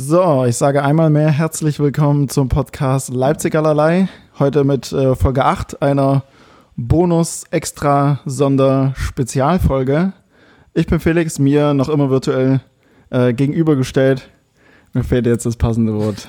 So, ich sage einmal mehr herzlich willkommen zum Podcast Leipzig allerlei. Heute mit äh, Folge 8 einer Bonus-Extra-Sonder-Spezialfolge. Ich bin Felix, mir noch immer virtuell äh, gegenübergestellt mir fehlt jetzt das passende Wort.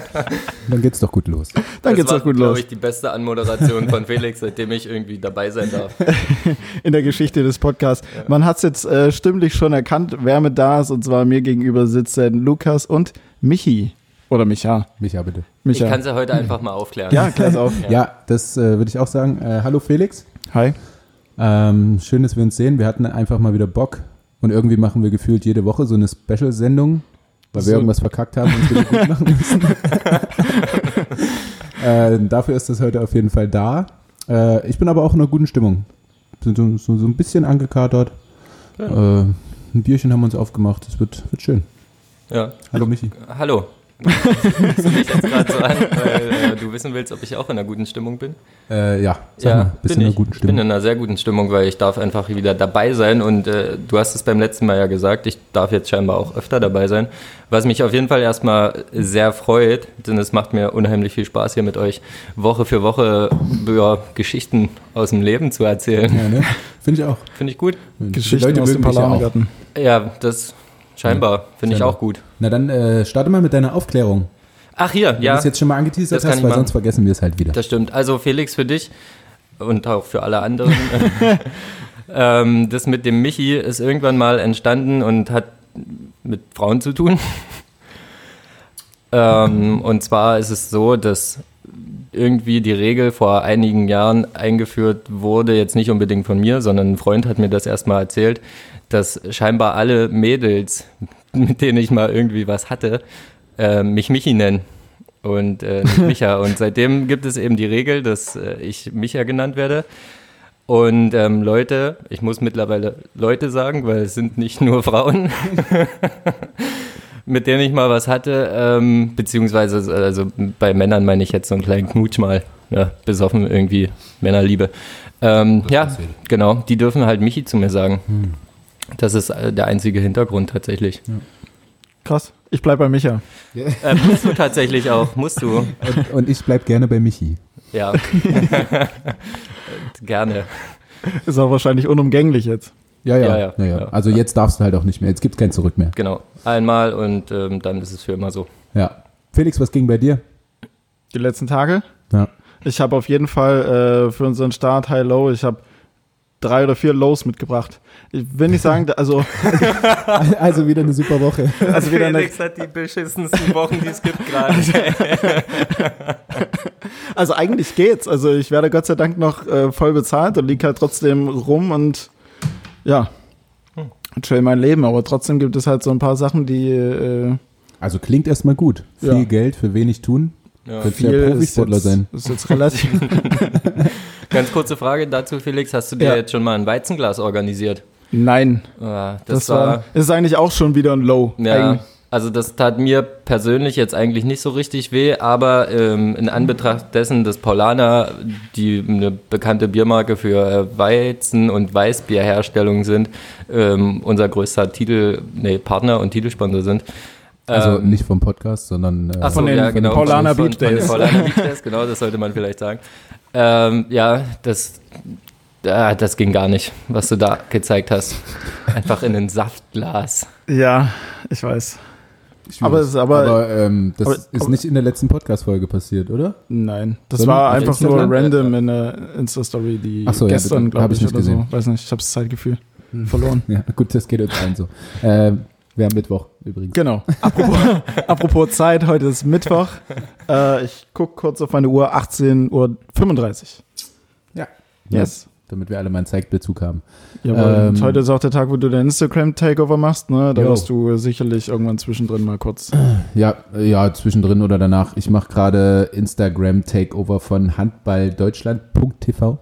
Dann geht's doch gut los. Dann das geht's war, doch gut los. Das ich, die beste Anmoderation von Felix, seitdem ich irgendwie dabei sein darf. In der Geschichte des Podcasts. Ja. Man hat es jetzt äh, stimmlich schon erkannt, wer mit da ist. Und zwar mir gegenüber sitzen Lukas und Michi. Oder Micha. Micha, bitte. Micha. Ich kann sie heute einfach mal aufklären. Ja, klär's auf. ja. ja, das äh, würde ich auch sagen. Äh, hallo Felix. Hi. Ähm, schön, dass wir uns sehen. Wir hatten einfach mal wieder Bock. Und irgendwie machen wir gefühlt jede Woche so eine Special-Sendung weil wir irgendwas verkackt haben und es gut machen müssen. äh, dafür ist das heute auf jeden Fall da. Äh, ich bin aber auch in einer guten Stimmung. Sind so, so, so ein bisschen angekatert. Ja. Äh, ein Bierchen haben wir uns aufgemacht. Es wird, wird schön. Ja. Hallo Michi. Hallo. Du mich jetzt gerade so an, weil äh, du wissen willst, ob ich auch in einer guten Stimmung bin. Äh, ja, sag ja, mal, bist in einer guten Stimmung? Ich bin in einer sehr guten Stimmung, weil ich darf einfach wieder dabei sein und äh, du hast es beim letzten Mal ja gesagt, ich darf jetzt scheinbar auch öfter dabei sein, was mich auf jeden Fall erstmal sehr freut, denn es macht mir unheimlich viel Spaß hier mit euch Woche für Woche ja, Geschichten aus dem Leben zu erzählen. Ja, ne? Finde ich auch. Finde ich gut. Geschichten Leute aus dem Parlamentargarten. Ja, das Scheinbar, finde ich auch gut. Na dann äh, starte mal mit deiner Aufklärung. Ach hier, Wenn ja. Du das jetzt schon mal angeteasert hast, weil machen. sonst vergessen wir es halt wieder. Das stimmt. Also Felix für dich und auch für alle anderen. ähm, das mit dem Michi ist irgendwann mal entstanden und hat mit Frauen zu tun. ähm, und zwar ist es so, dass irgendwie die Regel vor einigen Jahren eingeführt wurde, jetzt nicht unbedingt von mir, sondern ein Freund hat mir das erstmal erzählt, dass scheinbar alle Mädels, mit denen ich mal irgendwie was hatte, äh, mich Michi nennen und äh, nicht Micha. und seitdem gibt es eben die Regel, dass äh, ich Micha genannt werde. Und ähm, Leute, ich muss mittlerweile Leute sagen, weil es sind nicht nur Frauen, mit denen ich mal was hatte, ähm, beziehungsweise also bei Männern meine ich jetzt so einen kleinen Knutsch mal, ja, besoffen irgendwie, Männerliebe. Ähm, ja, genau, die dürfen halt Michi zu mir sagen. Hm. Das ist äh, der einzige Hintergrund tatsächlich. Ja. Krass. Ich bleibe bei Micha. Äh, musst du tatsächlich auch, musst du. Und, und ich bleib gerne bei Michi. Ja. gerne. Ist auch wahrscheinlich unumgänglich jetzt. Ja ja, ja, ja, ja. Also jetzt darfst du halt auch nicht mehr. Jetzt gibt es kein Zurück mehr. Genau. Einmal und ähm, dann ist es für immer so. Ja. Felix, was ging bei dir? Die letzten Tage? Ja. Ich habe auf jeden Fall äh, für unseren Start High Low, ich habe drei oder vier Lows mitgebracht. Ich will nicht sagen, also. also wieder eine super Woche. Also wieder Felix eine, hat die beschissensten Wochen, die es gibt gerade. also eigentlich geht's. Also ich werde Gott sei Dank noch äh, voll bezahlt und liege halt trotzdem rum und ja, hm. chill mein Leben. Aber trotzdem gibt es halt so ein paar Sachen, die. Äh, also klingt erstmal gut. Viel ja. Geld für wenig tun. Ja. Könntest ja Profisportler ist jetzt, sein. Ist jetzt relativ. Ganz kurze Frage dazu, Felix. Hast du dir ja. jetzt schon mal ein Weizenglas organisiert? Nein. Ah, das, das war, war. Ist eigentlich auch schon wieder ein Low. Ja. Eigentlich. Also das tat mir persönlich jetzt eigentlich nicht so richtig weh, aber ähm, in Anbetracht dessen, dass Paulaner, die eine bekannte Biermarke für äh, Weizen- und Weißbierherstellung sind, ähm, unser größter Titel, nee, Partner und Titelsponsor sind, also ähm, nicht vom Podcast, sondern äh, Ach, von den, ja, genau, Paulaner Beach Days. Von, von Paulaner Beach Days, genau, das sollte man vielleicht sagen. Ähm, ja, das, äh, das ging gar nicht, was du da gezeigt hast. Einfach in ein Saftglas. Ja, ich weiß. Aber, es, aber, aber ähm, das aber, ist nicht in der letzten Podcast-Folge passiert, oder? Nein, das Sondern war einfach nur random in der Insta-Story, die so, gestern, ja, glaube ich, ich, nicht oder gesehen. so. Weiß nicht, ich habe das Zeitgefühl hm. verloren. Ja, gut, das geht uns allen so. Äh, wir haben Mittwoch übrigens. Genau. Apropos, apropos Zeit, heute ist Mittwoch. Äh, ich gucke kurz auf meine Uhr, 18.35 Uhr. Ja. Yes. Ja, damit wir alle mal einen Zeitbezug haben. Ja, ähm, heute ist auch der Tag, wo du dein Instagram-Takeover machst, ne? Da jo. wirst du sicherlich irgendwann zwischendrin mal kurz. Ja, ja, zwischendrin oder danach. Ich mache gerade Instagram-Takeover von handballdeutschland.tv.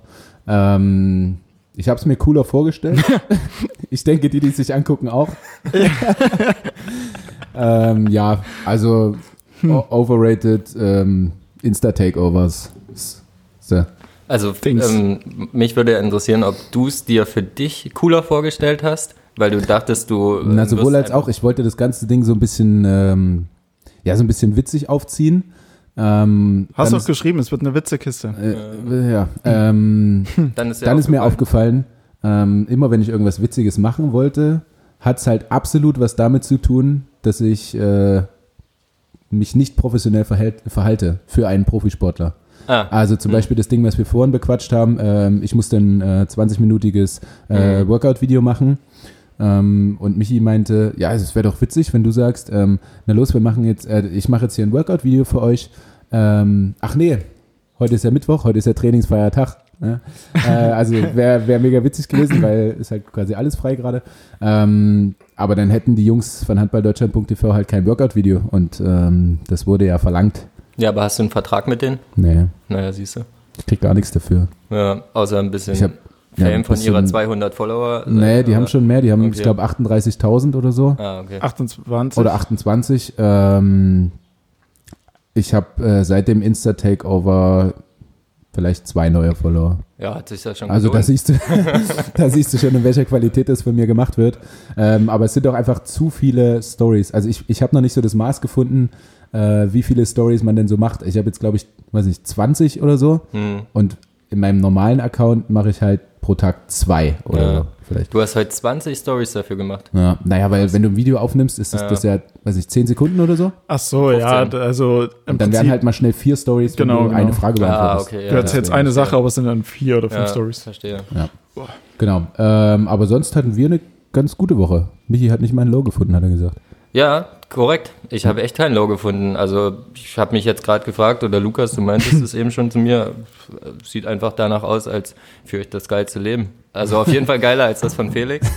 Ähm, ich habe es mir cooler vorgestellt. ich denke, die, die es sich angucken, auch. ähm, ja, also hm. overrated ähm, Insta-Takeovers. So. Also ähm, mich würde interessieren, ob du es dir für dich cooler vorgestellt hast, Weil du dachtest, du. äh, Na, sowohl als auch. Ich wollte das ganze Ding so ein bisschen, ähm, ja, so ein bisschen witzig aufziehen. Ähm, Hast du auch geschrieben, es wird eine Witzekiste. Äh, ja. Ähm, Dann ist, dann ist mir aufgefallen. ähm, immer wenn ich irgendwas Witziges machen wollte, hat es halt absolut was damit zu tun, dass ich äh, mich nicht professionell verhält, verhalte für einen Profisportler. Ah, Also zum Beispiel das Ding, was wir vorhin bequatscht haben, ähm, ich musste ein äh, 20-minütiges äh, Mhm. Workout-Video machen. Ähm, und Michi meinte, ja, es wäre doch witzig, wenn du sagst, ähm, na los, wir machen jetzt, äh, ich mache jetzt hier ein Workout-Video für euch. Ähm, ach nee, heute ist ja Mittwoch, heute ist ja trainingsfreier Tag. Ne? äh, also wäre wär mega witzig gewesen, weil ist halt quasi alles frei gerade. Ähm, aber dann hätten die Jungs von handballdeutschland.tv halt kein Workout-Video und ähm, das wurde ja verlangt. ja, aber hast du einen Vertrag mit denen? Nee, Naja, siehst du. ich krieg gar nichts dafür. Ja, außer ein bisschen Ich hab- ja, Fame ein von ihrer bisschen- 200 Follower. Nee, die aber- haben schon mehr. Die haben, Okay. ich glaube, 38.000 oder so. Ah, okay. 28. Oder 28. Ähm, ich habe äh, seit dem Insta-Takeover vielleicht zwei neue Follower. Ja, hat sich ja schon Also da siehst, du, da siehst du schon, in welcher Qualität das von mir gemacht wird. Ähm, aber es sind auch einfach zu viele Stories. Also ich, ich habe noch nicht so das Maß gefunden, äh, wie viele Stories man denn so macht. Ich habe jetzt, glaube ich, weiß nicht, 20 oder so. Hm. Und in meinem normalen Account mache ich halt pro Tag zwei oder Ja. so vielleicht. Du hast heute 20 Stories dafür gemacht. Ja, naja, weil wenn du ein Video aufnimmst, ist das, Ja. das ja, weiß ich, 10 Sekunden oder so. Ach so, ja, 15. also im Und dann Prinzip, werden halt mal schnell vier Stories, wenn Genau, du genau. eine Frage Ah, beantwortest. okay. du erzählst deswegen. eine Sache, aber es sind dann vier oder fünf ja, Stories. Verstehe. Genau. Ähm, aber sonst hatten wir eine ganz gute Woche. Michi hat nicht mein Low gefunden, hat er gesagt. Ja, korrekt. Ich habe echt kein Low gefunden. Also ich habe mich jetzt gerade gefragt, oder Lukas, du meintest es eben schon zu mir, sieht einfach danach aus, als führe ich das geilste Leben. Also auf jeden Fall geiler als das von Felix.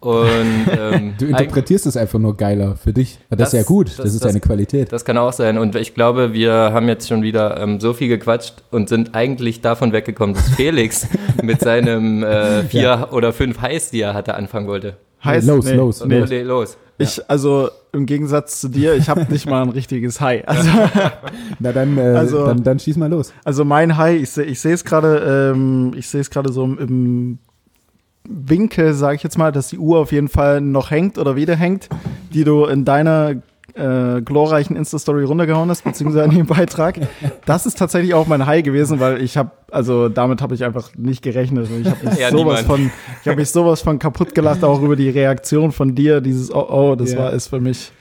Und ähm, Du interpretierst es einfach nur geiler für dich. Das, Das- ist ja gut, das, das- ist das- deine Qualität. das kann auch sein. Und ich glaube, wir haben jetzt schon wieder ähm, so viel gequatscht und sind eigentlich davon weggekommen, dass Felix mit seinem äh, vier oder fünf Highs, die er hatte, anfangen wollte. Heißt, Los, los, Nee, los. nee, los. Ich, also im Gegensatz zu dir, ich habe nicht mal ein richtiges High. Also, Na dann, äh, Also- dann, dann schieß mal los. also mein High, ich sehe ich sehe es gerade, ähm, ich sehe es gerade so im, im Winkel, sage ich jetzt mal, dass die Uhr auf jeden Fall noch hängt oder wieder hängt, die du in deiner äh, glorreichen Insta-Story runtergehauen hast, beziehungsweise in dem Beitrag. Das ist tatsächlich auch mein High gewesen, weil ich habe, also damit habe ich einfach nicht gerechnet. Und Ich habe mich Ja, sowas niemand. von, ich habe mich sowas von kaputt gelacht, auch über die Reaktion von dir, dieses Oh, oh, das Ja. war es für mich.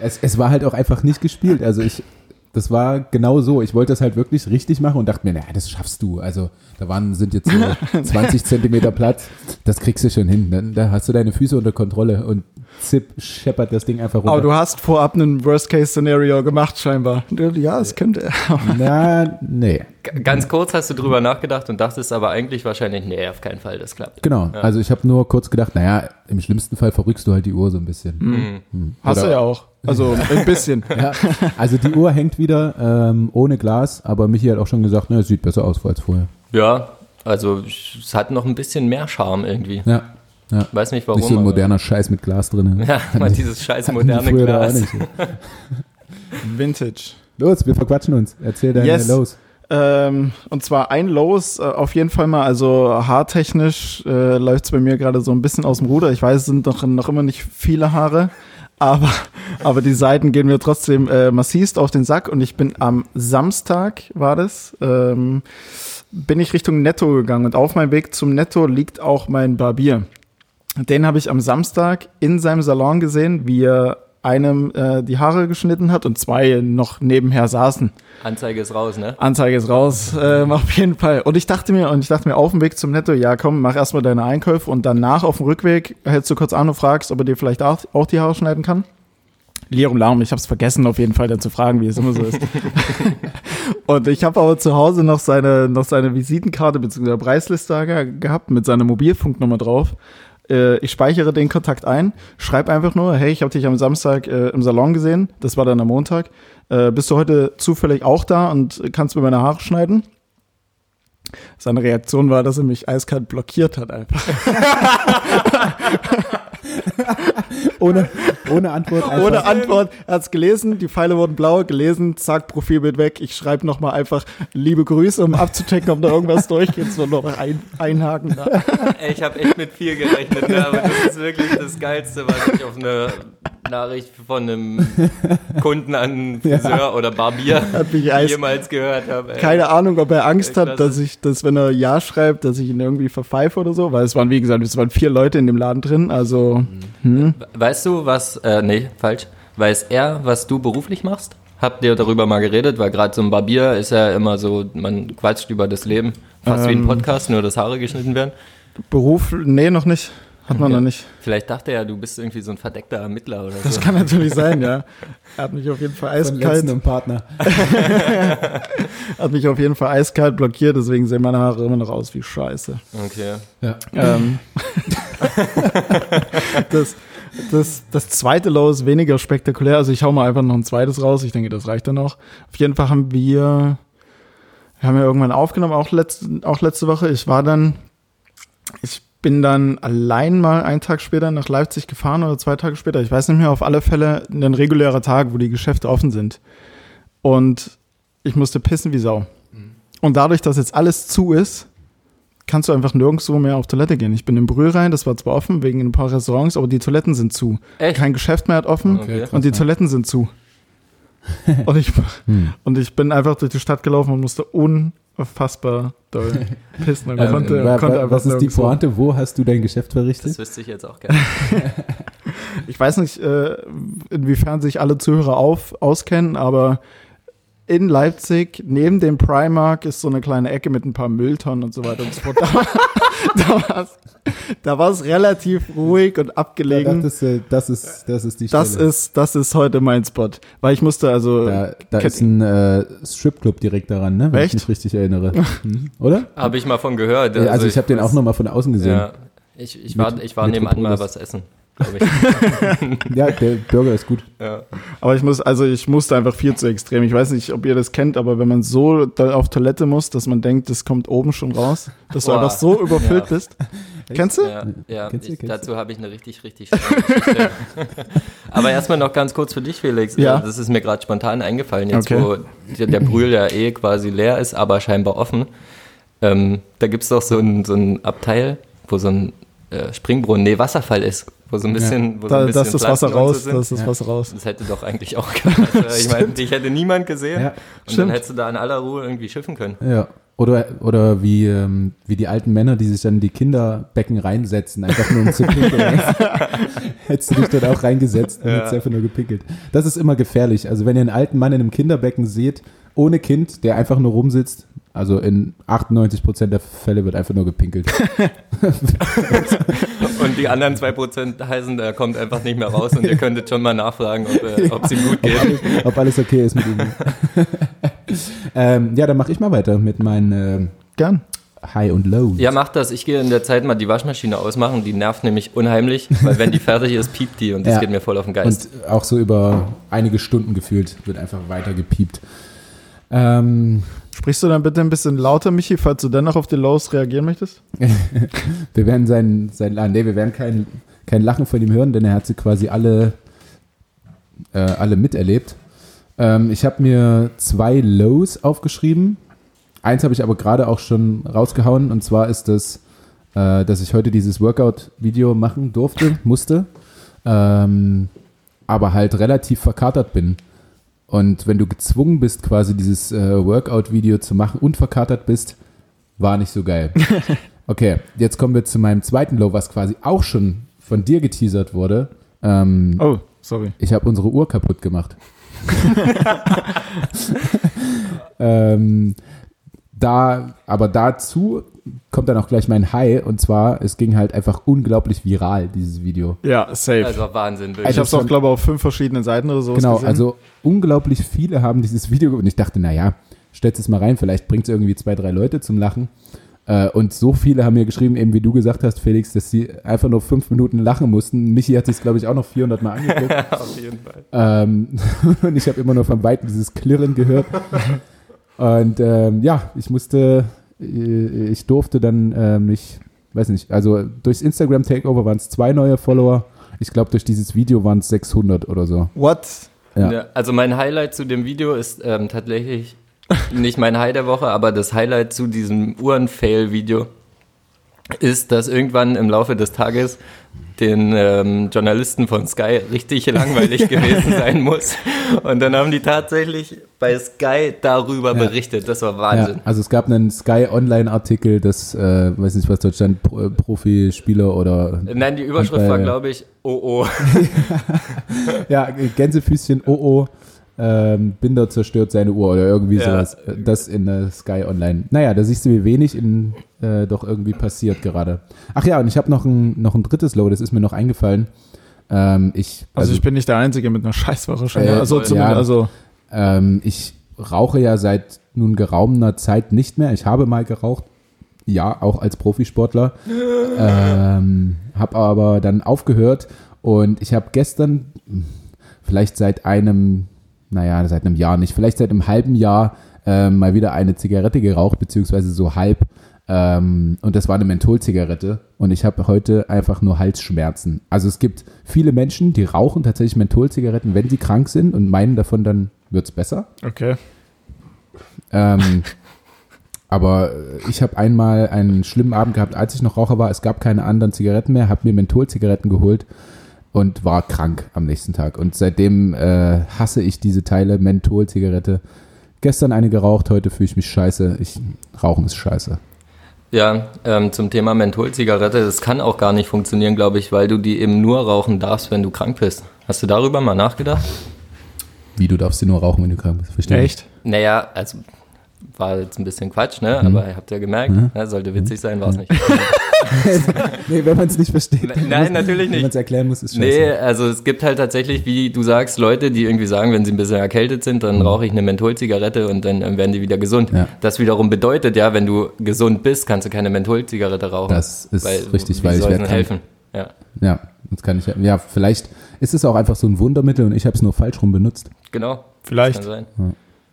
Es, es war halt auch einfach nicht gespielt. Also ich, das war genau so. Ich wollte das halt wirklich richtig machen und dachte mir, naja, das schaffst du. Also da waren, sind jetzt so 20 Zentimeter Platz. Das kriegst du schon hin. Dann, da hast du deine Füße unter Kontrolle und zip, scheppert das Ding einfach runter. Aber du hast vorab einen Worst-Case-Szenario gemacht, scheinbar. Ja, es könnte. Na, nee. Ganz kurz hast du drüber nachgedacht und dachtest aber eigentlich wahrscheinlich, nee, auf keinen Fall, das klappt. Genau. Also ich habe nur kurz gedacht, naja, im schlimmsten Fall verrückst du halt die Uhr so ein bisschen. Mhm. Hast Oder- du ja auch. Also ein bisschen. Ja, also die Uhr hängt wieder ähm, ohne Glas, aber Michi hat auch schon gesagt, na, es sieht besser aus als vorher. Ja, also es hat noch ein bisschen mehr Charme irgendwie. Ja, ja. Weiß nicht warum. Nicht so ein aber- moderner Scheiß mit Glas drin. Ja, mal dieses scheiß moderne Glas. Vintage. Los, wir verquatschen uns. Erzähl deine Yes. Los. Ähm, und zwar ein Los, äh, auf jeden Fall mal, also haartechnisch äh, läuft es bei mir gerade so ein bisschen aus dem Ruder. Ich weiß, es sind noch, noch immer nicht viele Haare, aber, aber die Seiten gehen mir trotzdem äh, massivst auf den Sack und ich bin am Samstag, war das, ähm, bin ich Richtung Netto gegangen und auf meinem Weg zum Netto liegt auch mein Barbier. Den habe ich am Samstag in seinem Salon gesehen, wie er einem äh, die Haare geschnitten hat und zwei noch nebenher saßen. Anzeige ist raus, ne? Anzeige ist raus, ähm, auf jeden Fall. Und ich dachte mir, und ich dachte mir auf dem Weg zum Netto, ja komm, mach erstmal deine Einkäufe und danach auf dem Rückweg hältst du kurz an und fragst, ob er dir vielleicht auch, auch die Haare schneiden kann. Lirum Larum, ich habe es vergessen, auf jeden Fall dann zu fragen, wie es immer so ist. und ich habe aber zu Hause noch seine, noch seine Visitenkarte bzw. Preisliste gehabt mit seiner Mobilfunknummer drauf. Äh, ich speichere den Kontakt ein, schreib einfach nur, hey, ich habe dich am Samstag äh, im Salon gesehen, das war dann am Montag. Äh, bist du heute zufällig auch da und kannst mir meine Haare schneiden? Seine Reaktion war, dass er mich eiskalt blockiert hat einfach. ohne, ohne Antwort. einfach- Ohne Antwort. Er hat's gelesen, die Pfeile wurden blau, gelesen, zack, Profilbild weg. Ich schreibe nochmal einfach liebe Grüße, um abzuchecken, ob da irgendwas durchgeht. So noch ein, einhaken da. Ey, ich habe echt mit viel gerechnet, ne? aber das ist wirklich das Geilste, was ich auf eine Nachricht von einem Kunden an Friseur oder Barbier jemals gehört habe. ey. Keine Ahnung, ob er Angst hat, dass ich, dass wenn er Ja schreibt, dass ich ihn irgendwie verpfeife oder so, weil es waren, wie gesagt, es waren vier Leute in dem Laden drin, also, hm. Weißt du, was, äh, nee, falsch. Weiß er, was du beruflich machst? Habt ihr darüber mal geredet? Weil gerade so ein Barbier ist ja immer so, man quatscht über das Leben. Fast wie ein Ähm. Podcast, nur dass Haare geschnitten werden. Beruf, nee, noch nicht. Hat man Okay. noch nicht. Vielleicht dachte er, du bist irgendwie so ein verdeckter Ermittler oder Das so. kann natürlich sein, ja. Er hat mich auf jeden Fall Von eiskalt, letztem Partner. hat mich auf jeden Fall eiskalt blockiert, deswegen sehen meine Haare immer noch aus wie Scheiße. Okay. Ja. Ähm, das, das, das zweite Low ist weniger spektakulär. Also ich hau mal einfach noch ein zweites raus. Ich denke, das reicht dann noch. Auf jeden Fall haben wir, wir haben ja irgendwann aufgenommen, auch letzte, auch letzte Woche. Ich war dann, ich bin dann allein mal einen Tag später nach Leipzig gefahren oder zwei Tage später. Ich weiß nicht mehr, auf alle Fälle ein regulärer Tag, wo die Geschäfte offen sind. Und ich musste pissen wie Sau. Und dadurch, dass jetzt alles zu ist, kannst du einfach nirgendwo mehr auf Toilette gehen. Ich bin im Brühl rein, das war zwar offen wegen ein paar Restaurants, aber die Toiletten sind zu. Echt? Kein Geschäft mehr hat offen Okay. und die. Toiletten sind zu. und, ich, Hm. und ich bin einfach durch die Stadt gelaufen und musste unfassbar doll pissen. Und Ähm, konnte, wa- konnte was ist die. Pointe? Wo hast du dein Geschäft verrichtet? Das wüsste ich jetzt auch gerne. Ich weiß nicht, äh, inwiefern sich alle Zuhörer auf, auskennen, aber in Leipzig, neben dem Primark, ist so eine kleine Ecke mit ein paar Mülltonnen und so weiter und so fort. Da, da war es da relativ ruhig und Da abgelegen. dachtest du, das ist, das ist die Das Stelle. ist, das ist heute mein Spot. Weil ich musste also. da, da ist ein äh, Stripclub direkt daran, ne? Wenn Echt? ich mich richtig erinnere. Hm? Oder? Habe ich mal von gehört. Also, ich habe den auch weiß- nochmal von außen gesehen. Ja, ich, ich war, ich war mit nebenan mal was essen, glaube ich. Ja, der Burger ist gut. ja. Aber ich muss, also ich musste einfach viel zu extrem. Ich weiß nicht, ob ihr das kennt, aber wenn man so da auf Toilette muss, dass man denkt, das kommt oben schon raus, dass du Boah. einfach so überfüllt Ja. bist. Kennst du? Ja, ja Kennst du, ich, kennst dazu habe ich eine richtig, richtig schöne Geschichte. Aber erstmal noch ganz kurz für dich, Felix. Ja. Das ist mir gerade spontan eingefallen, jetzt Okay. wo der, der Brühl ja eh quasi leer ist, aber scheinbar offen. Ähm, da gibt es doch so ein, so ein Abteil, wo so ein äh, Springbrunnen, nee, Wasserfall ist, wo so ein bisschen, wo so ein Da, bisschen da ist das Wasser so raus, sind. da ist das Ja. Wasser raus. Das hätte doch eigentlich auch gereicht. Ich meine, dich hätte niemand gesehen. Ja, und stimmt. dann hättest du da in aller Ruhe irgendwie schiffen können. Ja. Oder, oder wie, ähm, wie die alten Männer, die sich dann in die Kinderbecken reinsetzen, einfach nur um zu pinkeln. Hättest du dich dort auch reingesetzt und Ja. hättest einfach nur gepinkelt. Das ist immer gefährlich. Also wenn ihr einen alten Mann in einem Kinderbecken seht, ohne Kind, der einfach nur rumsitzt, also in 98% der Fälle wird einfach nur gepinkelt. Und die anderen 2% heißen, der kommt einfach nicht mehr raus und ihr könntet schon mal nachfragen, ob äh, ob es ihm gut ob, geht. alles, ob alles okay ist mit ihm. ähm, ja, dann mache ich mal weiter mit meinen ähm, Gern. High und Low. Ja, mach das. Ich gehe in der Zeit mal die Waschmaschine ausmachen. Die nervt nämlich unheimlich, weil wenn die fertig ist, piept die und das Ja. geht mir voll auf den Geist. Und auch so über einige Stunden gefühlt wird einfach weiter gepiept. Ähm, Sprichst du dann bitte ein bisschen lauter, Michi, falls du dennoch auf die Lows reagieren möchtest? wir werden sein, sein ah, nee, wir werden kein, kein Lachen von ihm hören, denn er hat sie quasi alle, äh, alle miterlebt. Ähm, ich habe mir zwei Lows aufgeschrieben. Eins habe ich aber gerade auch schon rausgehauen und zwar ist das, äh, dass ich heute dieses Workout-Video machen durfte, musste, ähm, aber halt relativ verkatert bin. Und wenn du gezwungen bist, quasi dieses äh, Workout-Video zu machen und verkatert bist, war nicht so geil. Okay, jetzt kommen wir zu meinem zweiten Low, was quasi auch schon von dir geteasert wurde. Ähm, Oh, sorry. ich habe unsere Uhr kaputt gemacht. ähm, da, aber dazu kommt dann auch gleich mein High und zwar, es ging halt einfach unglaublich viral, dieses Video. Ja, safe. Also Wahnsinn, ich wirklich. habe es auch, glaube ich, auf fünf verschiedenen Seiten oder so Genau, gesehen. also unglaublich viele haben dieses Video und ich dachte, naja, stellst es mal rein, vielleicht bringt es irgendwie zwei, drei Leute zum Lachen. Äh, Und so viele haben mir geschrieben, eben wie du gesagt hast, Felix, dass sie einfach nur fünf Minuten lachen mussten. Michi hat sich, glaube ich, auch noch 400 Mal angeguckt. auf jeden Fall. Ähm, und ich habe immer nur von Weitem dieses Klirren gehört. Und ähm, ja, ich musste, äh, ich durfte dann äh, mich, weiß nicht, also durchs Instagram Takeover waren es zwei neue Follower. Ich glaube, durch dieses Video waren es 600 oder so. What? Ja. Ja, also mein Highlight zu dem Video ist ähm, tatsächlich nicht mein High der Woche, aber das Highlight zu diesem Uhren-Fail-Video ist, dass irgendwann im Laufe des Tages den ähm, Journalisten von Sky richtig langweilig gewesen sein muss. Und dann haben die tatsächlich bei Sky darüber Ja. berichtet. Das war Ja, Wahnsinn. also es gab einen Sky Online-Artikel, das, äh, weiß nicht, was dort stand, Pro, äh, Profispieler oder Nein, die Überschrift war, glaube ich, oh oh. ja, Gänsefüßchen, oh oh, ähm, Binder zerstört seine Uhr oder irgendwie Ja. sowas. Das in äh, Sky Online. Naja, da siehst du, wie wenig in, äh, doch irgendwie passiert gerade. Ach ja, und ich habe noch ein, noch ein drittes Low, das ist mir noch eingefallen. Ähm, ich, Also, ich bin nicht der Einzige mit einer Scheißwoche schon. Äh, also ja. also Ähm, ich rauche ja seit nun geraumer Zeit nicht mehr. Ich habe mal geraucht. Ja, auch als Profisportler. ähm, habe aber dann aufgehört und ich habe gestern, vielleicht seit einem, naja, seit einem Jahr nicht, vielleicht seit einem halben Jahr ähm, mal wieder eine Zigarette geraucht, beziehungsweise so halb. Ähm, und das war eine Mentholzigarette. Und ich habe heute einfach nur Halsschmerzen. Also es gibt viele Menschen, die rauchen tatsächlich Mentholzigaretten, wenn sie krank sind und meinen davon, dann wird's besser. okay. Ähm, aber ich habe einmal einen schlimmen Abend gehabt, als ich noch Raucher war. Es gab keine anderen Zigaretten mehr, habe mir Mentholzigaretten geholt und war krank am nächsten Tag. Und seitdem äh, hasse ich diese Teile Mentholzigarette. Gestern eine geraucht, heute fühle ich mich scheiße. Ich, Rauchen ist scheiße. Ja, ähm, zum Thema Mentholzigarette, das kann auch gar nicht funktionieren, glaube ich, weil du die eben nur rauchen darfst, wenn du krank bist. Hast du darüber mal nachgedacht? Wie, du darfst sie nur rauchen, wenn du krank bist. Verstehe Echt? Naja, also war jetzt ein bisschen Quatsch, ne? Mhm. Aber ihr habt ja gemerkt, ne? sollte witzig sein, war es nicht. nee, wenn man es nicht versteht. Nein, natürlich Wenn nicht. man es erklären muss, ist scheiße. Nee, also es gibt halt tatsächlich, wie du sagst, Leute, die irgendwie sagen, wenn sie ein bisschen erkältet sind, dann rauche ich eine Mentholzigarette und dann ähm, werden die wieder gesund. Mhm. Ja. Das wiederum bedeutet ja, wenn du gesund bist, kannst du keine Mentholzigarette rauchen. Das ist richtig, wie weil ich soll es werd denn krank. helfen? Ja, Ja, das kann ich ja. Ja, vielleicht ist es auch einfach so ein Wundermittel und ich habe es nur falsch rum benutzt. genau. Vielleicht. Kann sein.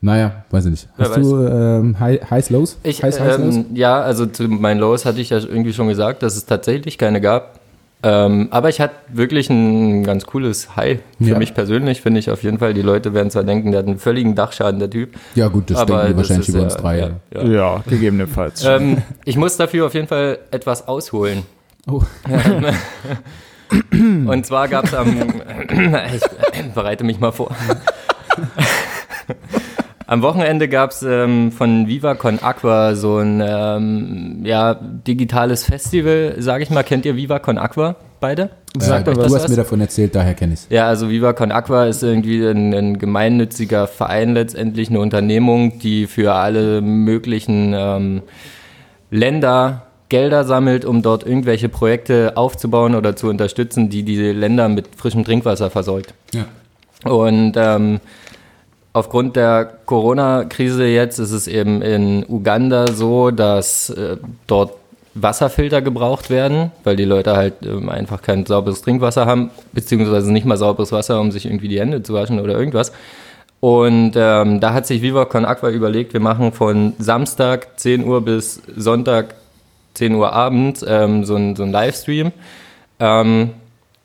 Naja, weiß ich nicht. Wer Hast du ähm, High, Highs Lows? Ich, Highs, Highs, Lows? ähm, ja, also zu meinen Lows hatte ich ja irgendwie schon gesagt, dass es tatsächlich keine gab. Ähm, aber ich hatte wirklich ein ganz cooles High. Für Ja. mich persönlich finde ich auf jeden Fall, die Leute werden zwar denken, der hat einen völligen Dachschaden, der Typ. Ja, gut, das aber denken wir wahrscheinlich über uns äh, drei. Ja, Ja. ja. Ja, gegebenenfalls. Ähm, ich muss dafür auf jeden Fall etwas ausholen. Oh. Und zwar gab es am. ich bereite mich mal vor. Am Wochenende gab es ähm, von Viva Con Aqua so ein ähm, ja, digitales Festival, sage ich mal. Kennt ihr Viva Con Aqua beide? Äh, du hast was? mir davon erzählt, daher kenne ich es. Ja, also Viva Con Aqua ist irgendwie ein, ein gemeinnütziger Verein, letztendlich eine Unternehmung, die für alle möglichen ähm, Länder Gelder sammelt, um dort irgendwelche Projekte aufzubauen oder zu unterstützen, die die Länder mit frischem Trinkwasser versorgt. Ja. Und ähm, aufgrund der Corona-Krise jetzt ist es eben in Uganda so, dass äh, dort Wasserfilter gebraucht werden, weil die Leute halt ähm, einfach kein sauberes Trinkwasser haben, beziehungsweise nicht mal sauberes Wasser, um sich irgendwie die Hände zu waschen oder irgendwas. Und ähm, da hat sich Viva Con Aqua überlegt, wir machen von Samstag 10 Uhr bis Sonntag 10 Uhr abends ähm, so ein, so Livestream. Ähm,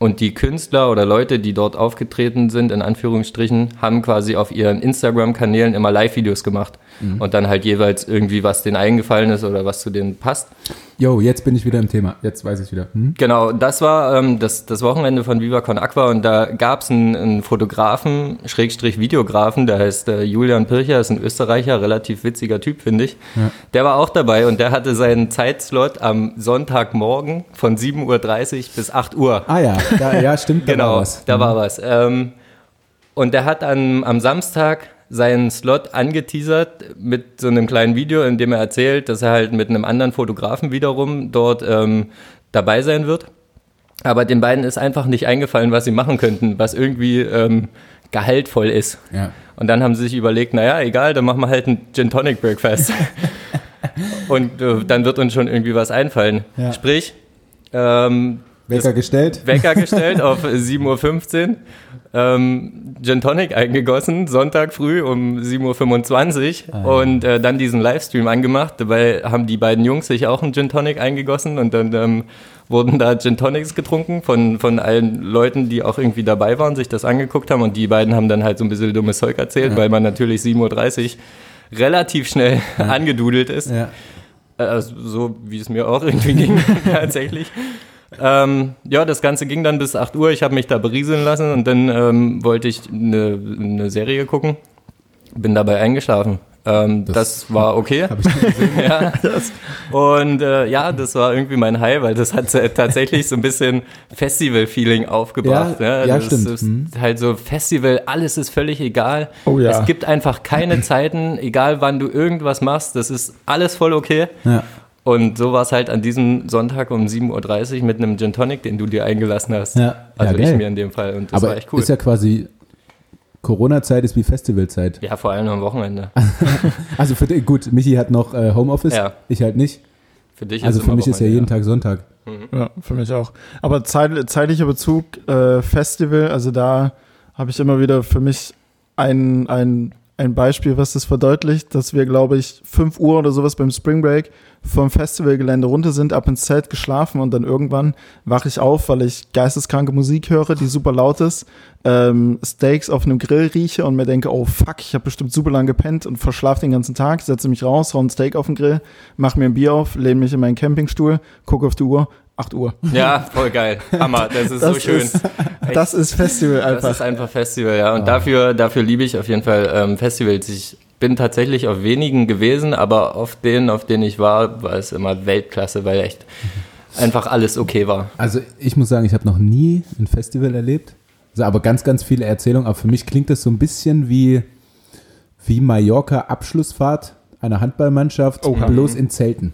und die Künstler oder Leute, die dort aufgetreten sind, in Anführungsstrichen, haben quasi auf ihren Instagram-Kanälen immer Live-Videos gemacht. Und dann halt jeweils irgendwie, was denen eingefallen ist oder was zu denen passt. Jo, jetzt bin ich wieder im Thema. Jetzt weiß ich wieder. Hm? Genau, das war ähm, das, das Wochenende von Viva Con Aqua und da gab es einen, einen Fotografen, Schrägstrich Videografen, der heißt äh, Julian Pircher, ist ein Österreicher, relativ witziger Typ, finde ich. Der war auch dabei und der hatte seinen Zeitslot am Sonntagmorgen von 7.30 Uhr bis 8 Uhr. Ah ja, da, ja, stimmt. Da Genau, war was. da war was. Ähm, und der hat am, am Samstag seinen Slot angeteasert mit so einem kleinen Video, in dem er erzählt, dass er halt mit einem anderen Fotografen wiederum dort ähm, dabei sein wird. Aber den beiden ist einfach nicht eingefallen, was sie machen könnten, was irgendwie ähm, gehaltvoll ist. Ja. Und dann haben sie sich überlegt, naja, egal, dann machen wir halt ein Gin Tonic Breakfast. Und äh, dann wird uns schon irgendwie was einfallen. Ja. Sprich, ähm, Wecker gestellt. Wecker gestellt auf 7.15 Uhr. Ähm, Gin Tonic eingegossen, Sonntag früh um 7.25 Uhr Ah, und äh, dann diesen Livestream angemacht. Dabei haben die beiden Jungs sich auch einen Gin Tonic eingegossen und dann ähm, wurden da Gin Tonics getrunken von, von allen Leuten, die auch irgendwie dabei waren, sich das angeguckt haben und die beiden haben dann halt so ein bisschen dummes Zeug erzählt, weil man natürlich 7.30 Uhr relativ schnell angedudelt ist. Ja. Also, so wie es mir auch irgendwie ging, tatsächlich. Ähm, ja, das Ganze ging dann bis 8 Uhr. Ich habe mich da berieseln lassen und dann ähm, wollte ich eine, eine Serie gucken. Bin dabei eingeschlafen. Ähm, das, Das- war okay. Hab ich gesehen. ja. Und äh, ja, das war irgendwie mein High, weil das hat tatsächlich so ein bisschen Festival-Feeling aufgebracht. Ja, ne? ja, das stimmt. ist Mhm. halt so Festival, alles ist völlig egal. Oh ja. Es gibt einfach keine Zeiten, egal wann du irgendwas machst, das ist alles voll okay. Ja. Und so war es halt an diesem Sonntag um 7.30 Uhr mit einem Gin Tonic, den du dir eingelassen hast. Ja. Also Ja, ich geil. mir in dem Fall. Und das Aber war echt cool. ist ja quasi Corona-Zeit ist wie Festivalzeit. ja, vor allem am Wochenende. Also für dich, gut, Michi hat noch äh, Homeoffice, Ja. ich halt nicht. Für dich Also ist für mich ist ja jeden Tag Sonntag. Ja, für mich auch. Aber zeit, zeitlicher Bezug, äh, Festival, also da habe ich immer wieder für mich ein, ein, ein Beispiel, was das verdeutlicht, dass wir, glaube ich, 5 Uhr oder sowas beim Spring Break vom Festivalgelände runter sind, ab ins Zelt geschlafen und dann irgendwann wache ich auf, weil ich geisteskranke Musik höre, die super laut ist, ähm, Steaks auf einem Grill rieche und mir denke, oh fuck, ich habe bestimmt super lang gepennt und verschlafe den ganzen Tag, setze mich raus, hau ein Steak auf den Grill, mache mir ein Bier auf, lehne mich in meinen Campingstuhl, gucke auf die Uhr, 8 Uhr. Ja, voll geil. Hammer, das ist so Das schön. ist- Das ist Festival Das einfach. ist einfach Festival, ja. Und dafür, dafür liebe ich auf jeden Fall ähm, Festivals. Ich bin tatsächlich auf wenigen gewesen, aber auf denen, auf denen ich war, war es immer Weltklasse, weil echt einfach alles okay war. Also ich muss sagen, ich habe noch nie ein Festival erlebt. Also aber ganz, ganz viele Erzählungen. Aber für mich klingt das so ein bisschen wie, wie Mallorca Abschlussfahrt einer Handballmannschaft, Oha. bloß in Zelten.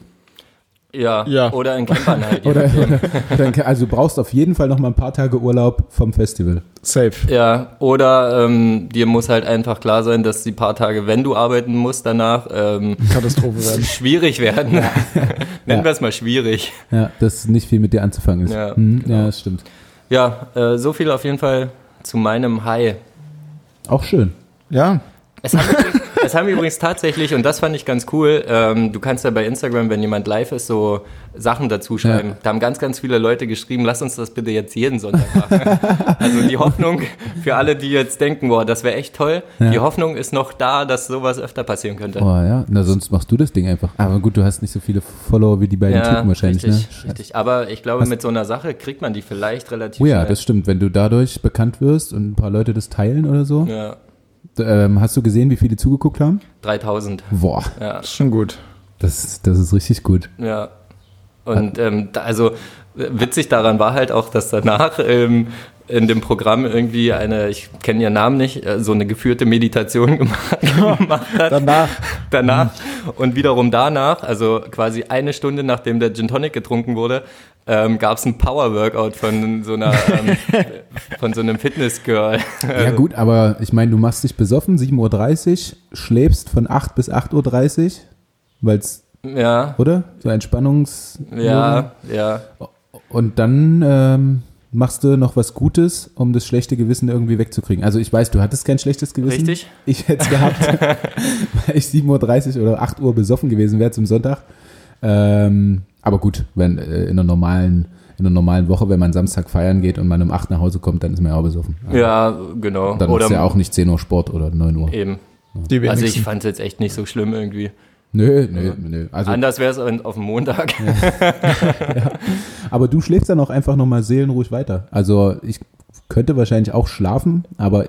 Ja, Ja. oder in Campern halt. Oder, dann, also du brauchst auf jeden Fall noch mal ein paar Tage Urlaub vom Festival. Safe. Ja, oder ähm, dir muss halt einfach klar sein, dass die paar Tage, wenn du arbeiten musst danach, ähm, Katastrophe werden. schwierig werden. Nennen Ja. wir es mal schwierig. Ja, dass nicht viel mit dir anzufangen ist. Ja, Hm, genau. ja das stimmt. Ja, äh, so viel auf jeden Fall zu meinem High. Auch schön. Ja, Es haben, es haben übrigens tatsächlich, und das fand ich ganz cool, ähm, du kannst ja bei Instagram, wenn jemand live ist, so Sachen dazu schreiben. Ja. Da haben ganz, ganz viele Leute geschrieben, lass uns das bitte jetzt jeden Sonntag machen. also die Hoffnung für alle, die jetzt denken, boah, das wäre echt toll, Ja. die Hoffnung ist noch da, dass sowas öfter passieren könnte. Oh ja, na sonst machst du das Ding einfach. Aber gut, du hast nicht so viele Follower wie die beiden Typen wahrscheinlich, richtig, ne? richtig. Aber ich glaube, Was- mit so einer Sache kriegt man die vielleicht relativ Oh ja, schnell. das stimmt. Wenn du dadurch bekannt wirst und ein paar Leute das teilen oder so. ja, Ähm, hast du gesehen, wie viele zugeguckt haben? 3000. Boah, Ja, ist schon gut. das, das ist richtig gut. Ja. Und ähm, da, also witzig daran war halt auch, dass danach ähm, in dem Programm irgendwie eine, ich kenne ihren Namen nicht, äh, so eine geführte Meditation gemacht, gemacht hat. Danach. danach. Und wiederum danach, also quasi eine Stunde nachdem der Gin Tonic getrunken wurde, ähm, gab es ein Power-Workout von so einer ähm, von so einem Fitness-Girl. Ja gut, aber ich meine, du machst dich besoffen, 7.30 Uhr, schläfst von 8 bis 8.30 Uhr, weil's, Ja, oder? So Entspannungs... ja, ja. Und dann ähm, machst du noch was Gutes, um das schlechte Gewissen irgendwie wegzukriegen. Also ich weiß, du hattest kein schlechtes Gewissen. Richtig. Ich hätte es gehabt, weil ich 7.30 Uhr oder 8 Uhr besoffen gewesen wäre zum Sonntag. Ähm, aber gut, wenn äh, in einer normalen in einer normalen Woche, wenn man Samstag feiern geht und man um 8 nach Hause kommt, dann ist man ja auch besoffen. Ja, genau. Dann Oder ist ja auch nicht 10 Uhr Sport oder 9 Uhr. eben. Die Also ich fand es jetzt echt nicht so schlimm irgendwie. Nö, nö, nö. Also, Anders wäre es auf dem Montag. aber du schläfst dann auch einfach nochmal seelenruhig weiter. Also ich könnte wahrscheinlich auch schlafen, aber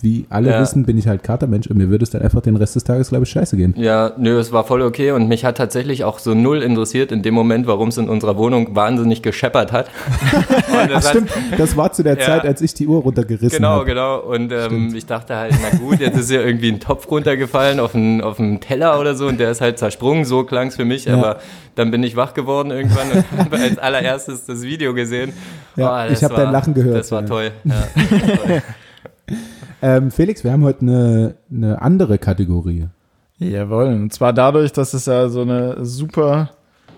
wie alle Ja. wissen, bin ich halt Katermensch und mir würde es dann einfach den Rest des Tages, glaube ich, scheiße gehen. Ja, nö, es war voll okay und mich hat tatsächlich auch so null interessiert in dem Moment, warum es in unserer Wohnung wahnsinnig gescheppert hat. Das Stimmt, das war zu der Ja. Zeit, als ich die Uhr runtergerissen Genau, habe. genau. Und ähm, ich dachte halt, na gut, jetzt ist ja irgendwie ein Topf runtergefallen auf einen, auf einen Teller oder so und der ist halt zersprungen, so klang es für mich, Ja. aber dann bin ich wach geworden irgendwann und habe als allererstes das Video gesehen. Ja, Oh, ich das hab dein war- Lachen gehört, Das war ja. toll. Ähm, Felix, wir haben heute eine, eine andere Kategorie. Jawohl. Und zwar dadurch, dass es ja so eine super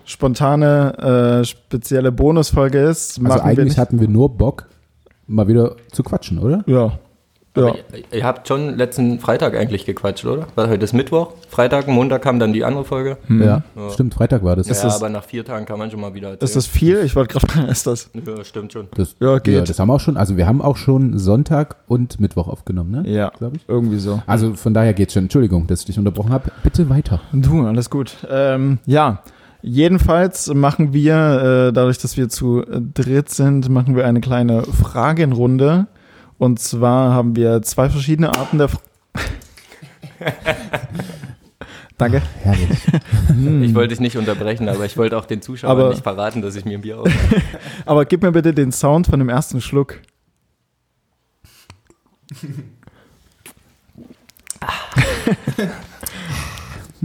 spontane, äh, spezielle Bonusfolge ist, Also wir eigentlich nicht. hatten wir nur Bock, mal wieder zu quatschen, oder? ja, Ja. Ihr, ihr habt schon letzten Freitag eigentlich gequatscht, oder? Weil heute ist Mittwoch. Freitag, Montag kam dann die andere Folge. Ja, Ja. stimmt, Freitag war das. ja, das- aber nach vier Tagen kann man schon mal wieder erzählen. Ist das viel? Ich wollte gerade fragen, ist das? ja, stimmt schon. Das, Ja, geht. Ja, das haben wir auch schon. Also wir haben auch schon Sonntag und Mittwoch aufgenommen, ne? Ja, Glaube ich. irgendwie so. Also von daher geht's schon. Entschuldigung, dass ich dich unterbrochen habe. Bitte weiter. Du, alles gut. Ähm, ja, jedenfalls machen wir, äh, dadurch, dass wir zu dritt sind, machen wir eine kleine Fragenrunde. Und zwar haben wir zwei verschiedene Arten der. Fra Danke. Herrlich. Ich wollte dich nicht unterbrechen, aber ich wollte auch den Zuschauern Aber- nicht verraten, dass ich mir ein Bier auf. Aber gib mir bitte den Sound von dem ersten Schluck.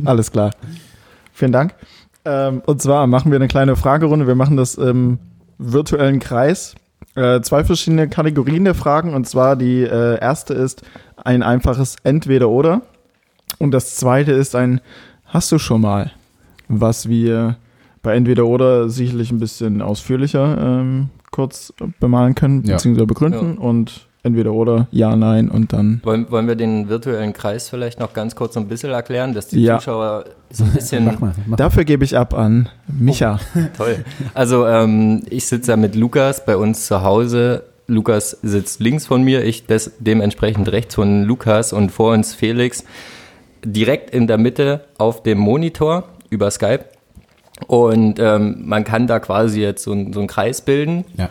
Alles klar. Vielen Dank. Ähm, und zwar machen wir eine kleine Fragerunde. Wir machen das im virtuellen Kreis. Äh, zwei verschiedene Kategorien der Fragen. Und zwar die äh, erste ist ein einfaches Entweder-Oder. Und das zweite ist ein Hast du schon mal? Was wir bei Entweder-Oder sicherlich ein bisschen ausführlicher ähm, kurz bemalen können, Ja. beziehungsweise begründen. Und Entweder-Oder, Ja, Nein und dann. Wollen, wollen wir den virtuellen Kreis vielleicht noch ganz kurz so ein bisschen erklären, dass die Ja. Zuschauer so ein bisschen Mach mal. Mach. Dafür gebe ich ab an Micha. Toll. Also ähm, ich sitze ja mit Lukas bei uns zu Hause. Lukas sitzt links von mir, ich des, dementsprechend rechts von Lukas und vor uns Felix. Direkt in der Mitte auf dem Monitor über Skype. Und ähm, man kann da quasi jetzt so, so einen Kreis bilden. Ja.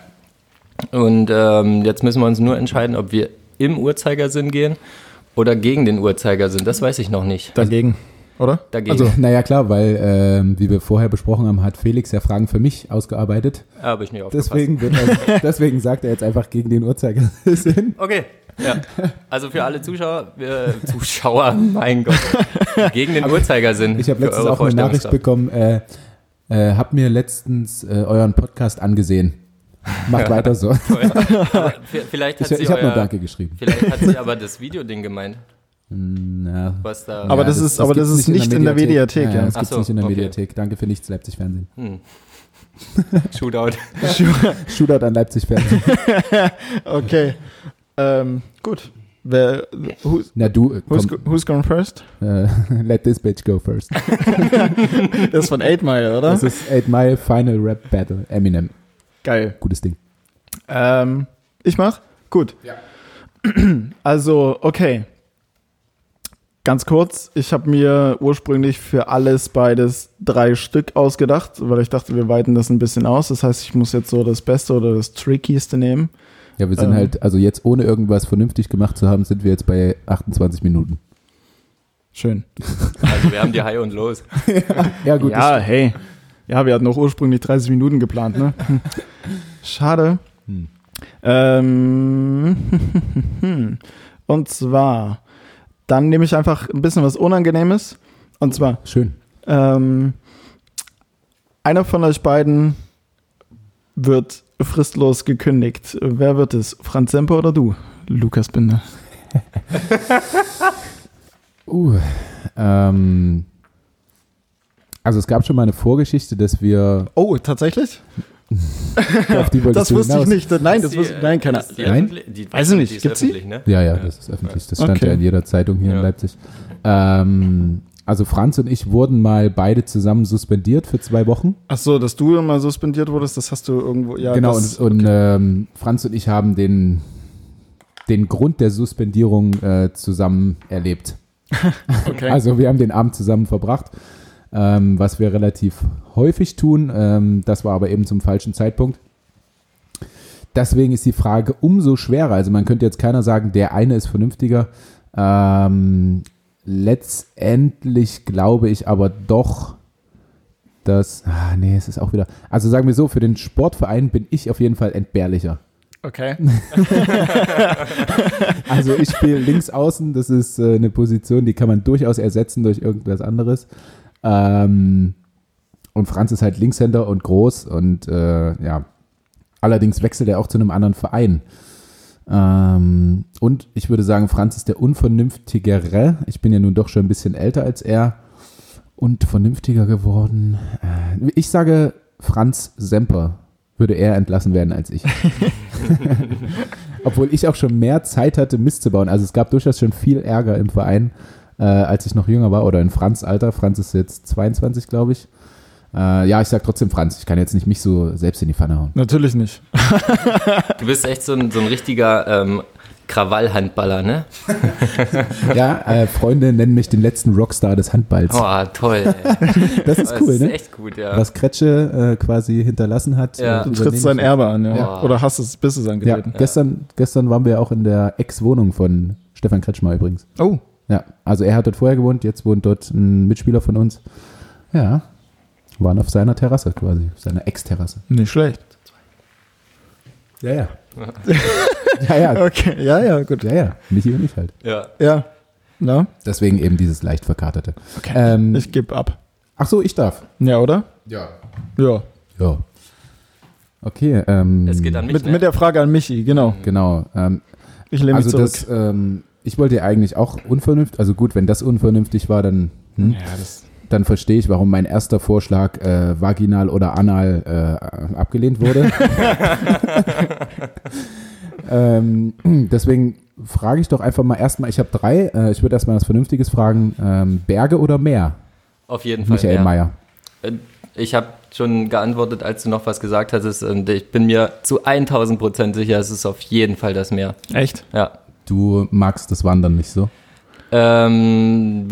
Und ähm, jetzt müssen wir uns nur entscheiden, ob wir im Uhrzeigersinn gehen oder gegen den Uhrzeigersinn. Das weiß ich noch nicht. Dagegen, oder? Dagegen. Also, naja, klar, weil, ähm, wie wir vorher besprochen haben, hat Felix ja Fragen für mich ausgearbeitet. habe ich nicht aufgepasst. Deswegen, wird er, deswegen sagt er jetzt einfach gegen den Uhrzeigersinn. Okay. Ja. Also für alle Zuschauer, äh, Zuschauer, mein Gott, gegen den Uhrzeigersinn. Ich habe letztens auch eine Nachricht bekommen, äh, äh, hab mir letztens äh, euren Podcast angesehen. Macht weiter so. Vielleicht hat Ich, sie ich habe nur Danke geschrieben. Vielleicht hat sie aber das Videoding gemeint, Na, was da. Aber das ist- aber das ist nicht in der Mediathek, Ja, ja. das Ach gibt's so, nicht in der okay. Mediathek. Danke für nichts, Leipzig Fernsehen. Hm. Shootout. Shootout an Leipzig Fernsehen. Okay. Ähm, gut. Wer, who's, Na du, äh, who's, komm, who's going first? äh, let this bitch go first. Das ist von 8 Mile, oder? Das ist 8 Mile Final Rap Battle. Eminem. Geil. Gutes Ding. Ähm, ich mach? Gut. Ja. Also, okay. Ganz kurz, ich habe mir ursprünglich für alles beides drei Stück ausgedacht, weil ich dachte, wir weiten das ein bisschen aus. Das heißt, ich muss jetzt so das Beste oder das Trickieste nehmen. Ja, wir sind Ähm. halt, also jetzt ohne irgendwas vernünftig gemacht zu haben, sind wir jetzt bei 28 Minuten. Schön. Also wir haben die High und Lows. Ja, gut. ja, hey. Ja, wir hatten noch ursprünglich 30 Minuten geplant, ne? Schade. Hm. Ähm, und zwar, dann nehme ich einfach ein bisschen was Unangenehmes. Und zwar, Schön. ähm, einer von euch beiden wird fristlos gekündigt. Wer wird es? Franz Semper oder du? Lukas Binder. Uh, ähm, also es gab schon mal eine Vorgeschichte, dass wir Oh, tatsächlich? auf die wolltest Das du wusste ich hinaus? nicht. Nein, das wusste die, Nein, keine die Nein? Die, Weiß ich nicht. Die ist Gibt's sie? öffentlich, ne? Ja, ja, das ist öffentlich. Das stand Okay. ja in jeder Zeitung hier in Ja. Leipzig. Ähm, also Franz und ich wurden mal beide zusammen suspendiert für zwei Wochen. Ach so, dass du mal suspendiert wurdest, das hast du irgendwo. Ja, genau, das, und, und ähm, Franz und ich haben den, den Grund der Suspendierung äh, zusammen erlebt. okay. Also wir haben den Abend zusammen verbracht, ähm, was wir relativ häufig tun. Ähm, das war aber eben zum falschen Zeitpunkt. Deswegen ist die Frage umso schwerer. Also man könnte jetzt keiner sagen, der eine ist vernünftiger. Ähm, letztendlich glaube ich aber doch, dass. Ah, nee, es ist auch wieder. Also sagen wir so, für den Sportverein bin ich auf jeden Fall entbehrlicher. okay. Also ich spiele links außen, das ist äh, eine Position, die kann man durchaus ersetzen durch irgendwas anderes. Ähm, und Franz ist halt Linkshänder und groß und äh, ja, allerdings wechselt er auch zu einem anderen Verein. Ähm, und ich würde sagen, Franz ist der unvernünftigere. Ich bin ja nun doch schon ein bisschen älter als er und vernünftiger geworden. Äh, ich sage, Franz Semper würde er entlassen werden als ich. Obwohl ich auch schon mehr Zeit hatte, Mist zu bauen. Also es gab durchaus schon viel Ärger im Verein, äh, als ich noch jünger war oder in Franz Alter. Franz ist jetzt 22, glaube ich. Äh, ja, ich sag trotzdem Franz. Ich kann jetzt nicht mich so selbst in die Pfanne hauen. Natürlich nicht. Du bist echt so ein, so ein richtiger ähm, Krawallhandballer, ne? Ja, äh, Freunde nennen mich den letzten Rockstar des Handballs. Oh, toll. das ist Das cool, ist ne? echt gut, ja. Was Kretsche äh, quasi hinterlassen hat. Ja. Du trittst sein. Erbe an, ja. Ja. Oder hast es, bist es Ja, angetreten. gestern, gestern waren wir auch in der Ex-Wohnung von Stefan Kretschmer übrigens. Oh, Ja, also er hat dort vorher gewohnt, jetzt wohnt dort ein Mitspieler von uns. Ja, waren auf seiner Terrasse quasi, seiner Ex-Terrasse. nicht schlecht. Ja, ja. ja, ja. Okay, ja, ja, gut. Ja, ja. Michi und ich halt. ja. Ja. Na, Deswegen eben dieses leicht verkaterte. Ähm, ich gebe ab. ach so, ich darf. Ja, oder? Ja. Ja. Ja. Okay, ähm, Es geht an mich, Mit, ne? mit der Frage an Michi, genau. Genau. Ähm, Ich lehne mich also zurück. das, ähm, ich wollte ja eigentlich auch unvernünftig, also gut, wenn das unvernünftig war, dann, hm, ja, das, dann verstehe ich, warum mein erster Vorschlag äh, vaginal oder anal äh, abgelehnt wurde. ähm, deswegen frage ich doch einfach mal erstmal, ich habe drei, äh, ich würde erstmal was Vernünftiges fragen, ähm, Berge oder Meer? Auf jeden Fall. Michael ja. Mayer. Äh, Ich habe schon geantwortet, als du noch was gesagt hattest und ich bin mir zu 1000 Prozent sicher, es ist auf jeden Fall das Meer. echt? Ja. Du magst das Wandern nicht so? Ähm,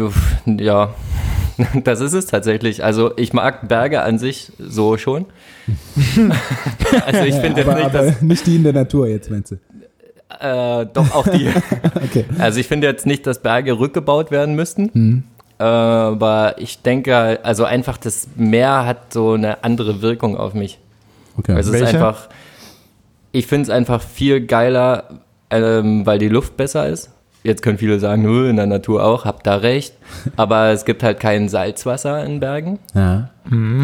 ja, das ist es tatsächlich. Also ich mag Berge an sich so schon. also ich finde jetzt aber, nicht, dass, nicht die in der Natur jetzt, meinst du? äh, doch auch die. Okay. Also ich finde jetzt nicht, dass Berge rückgebaut werden müssten. Mhm. Äh, aber ich denke, also einfach das Meer hat so eine andere Wirkung auf mich. okay. Es ist Welche? einfach, ich finde es einfach viel geiler, ähm, weil die Luft besser ist. Jetzt können viele sagen, "Nö, in der Natur auch, habt da recht. Aber es gibt halt kein Salzwasser in Bergen. Ja.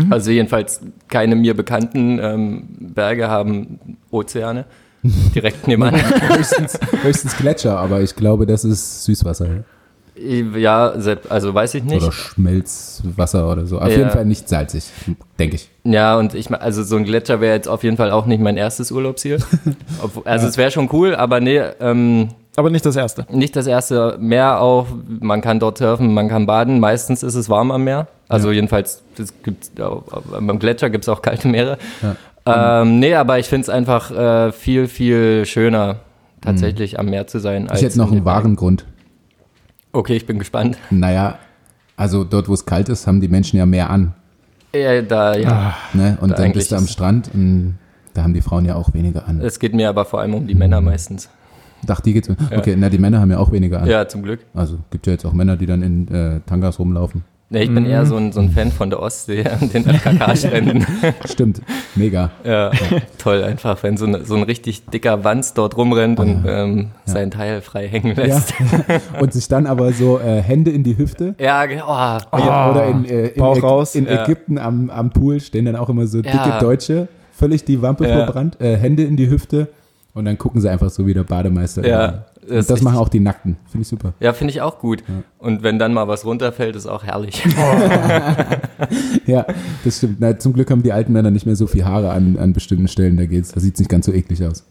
Also jedenfalls keine mir bekannten ähm, Berge haben Ozeane direkt nebenan. höchstens, höchstens Gletscher, aber ich glaube, das ist Süßwasser. Ja? ja, also weiß ich nicht. Oder Schmelzwasser oder so. Auf Ja. jeden Fall nicht salzig, denke ich. Ja, und ich mein, also so ein Gletscher wäre jetzt auf jeden Fall auch nicht mein erstes Urlaubsziel. Also es wäre schon cool, aber nee, ähm, Aber nicht das erste. nicht das erste Meer auch. Man kann dort surfen, man kann baden. Meistens ist es warm am Meer. Also jedenfalls, es gibt, beim Gletscher gibt es auch kalte Meere. Ähm, nee, aber ich finde es einfach äh, viel, viel schöner, tatsächlich am Meer zu sein. Ich hätte noch einen wahren Grund. Okay, ich bin gespannt. Naja, also dort, wo es kalt ist, haben die Menschen ja mehr an. Ja, da, ja. Ne? Und Da dann bist du am Strand und da haben die Frauen ja auch weniger an. Es geht mir aber vor allem um die Männer meistens. Ach, die geht's. Okay, na, die Männer haben ja auch weniger an. Ja, zum Glück. Also gibt ja jetzt auch Männer, die dann in äh, Tangas rumlaufen. Nee, ich bin eher so ein, so ein Fan von der Ostsee an den FKK-Stränden. Stimmt, mega. Ja, toll einfach, wenn so, ein- so ein richtig dicker Wanz dort rumrennt und ähm, sein Teil frei hängen Ja. lässt. und sich dann aber so äh, Hände in die Hüfte. Ja, oh, Ja, oder in, äh, in, Bauch Äg- raus. in Ja. Ägypten am, am Pool stehen dann auch immer so dicke Ja. Deutsche, völlig die Wampe Ja. verbrannt, äh, Hände in die Hüfte und dann gucken sie einfach so wie der Bademeister. Ja, Und das das, machen auch die Nackten. Finde ich super. ja, finde ich auch gut. Und wenn dann mal was runterfällt, ist auch herrlich. Ja, das stimmt. Na, zum Glück haben die alten Männer nicht mehr so viel Haare an, an bestimmten Stellen, da geht's. Da sieht's nicht ganz so eklig aus.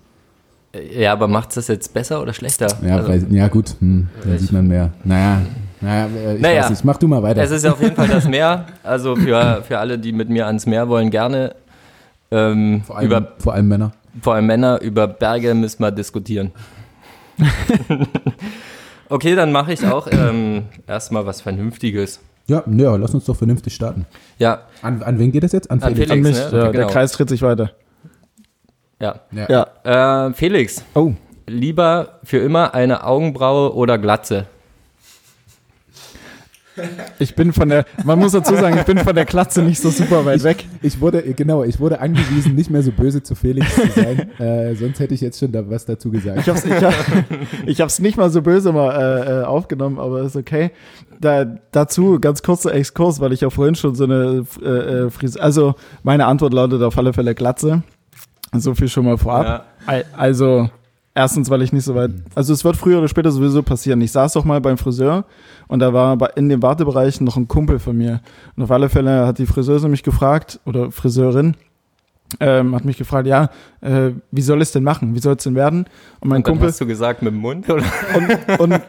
ja, aber macht das jetzt besser oder schlechter? Ja, Also, weil, ja gut, hm, da sieht man mehr. Naja, naja, äh, ich Naja. weiß nicht. Mach du mal weiter. es ist auf jeden Fall das Meer. Also für, für alle, die mit mir ans Meer wollen, gerne. Ähm, vor, allem, über, vor allem Männer. vor allem Männer, über Berge müssen wir diskutieren. okay, dann mache ich auch ähm, erstmal was Vernünftiges. Ja, ja, lass uns doch vernünftig starten. Ja, An, an wen geht das jetzt? An Felix. An mich, ne? ja, Okay, der genau. Kreis dreht sich weiter. ja. Ja. Ja. Äh, Felix, Oh. lieber für immer eine Augenbraue oder Glatze? Ich bin von der, man muss dazu sagen, ich bin von der Klatze nicht so super weit weg. Ich wurde, genau, ich wurde angewiesen, nicht mehr so böse zu Felix zu sein. äh, sonst hätte ich jetzt schon da was dazu gesagt. Ich hab's, ich, hab, ich hab's nicht mal so böse mal äh, äh, aufgenommen, aber ist okay. Da, dazu ganz kurzer Exkurs, weil ich ja vorhin schon so eine äh, äh, Frise, also meine Antwort lautet auf alle Fälle Glatze. So viel schon mal vorab. Al- Also erstens, weil ich nicht so weit, also es wird früher oder später sowieso passieren. Ich saß doch mal beim Friseur und da war in dem Wartebereich noch ein Kumpel von mir. Und auf alle Fälle hat die Friseuse mich gefragt oder Friseurin, ähm, hat mich gefragt, ja, äh, wie soll es denn machen? Wie soll es denn werden? Und mein Und Kumpel hast du gesagt mit dem Mund, oder? und, und,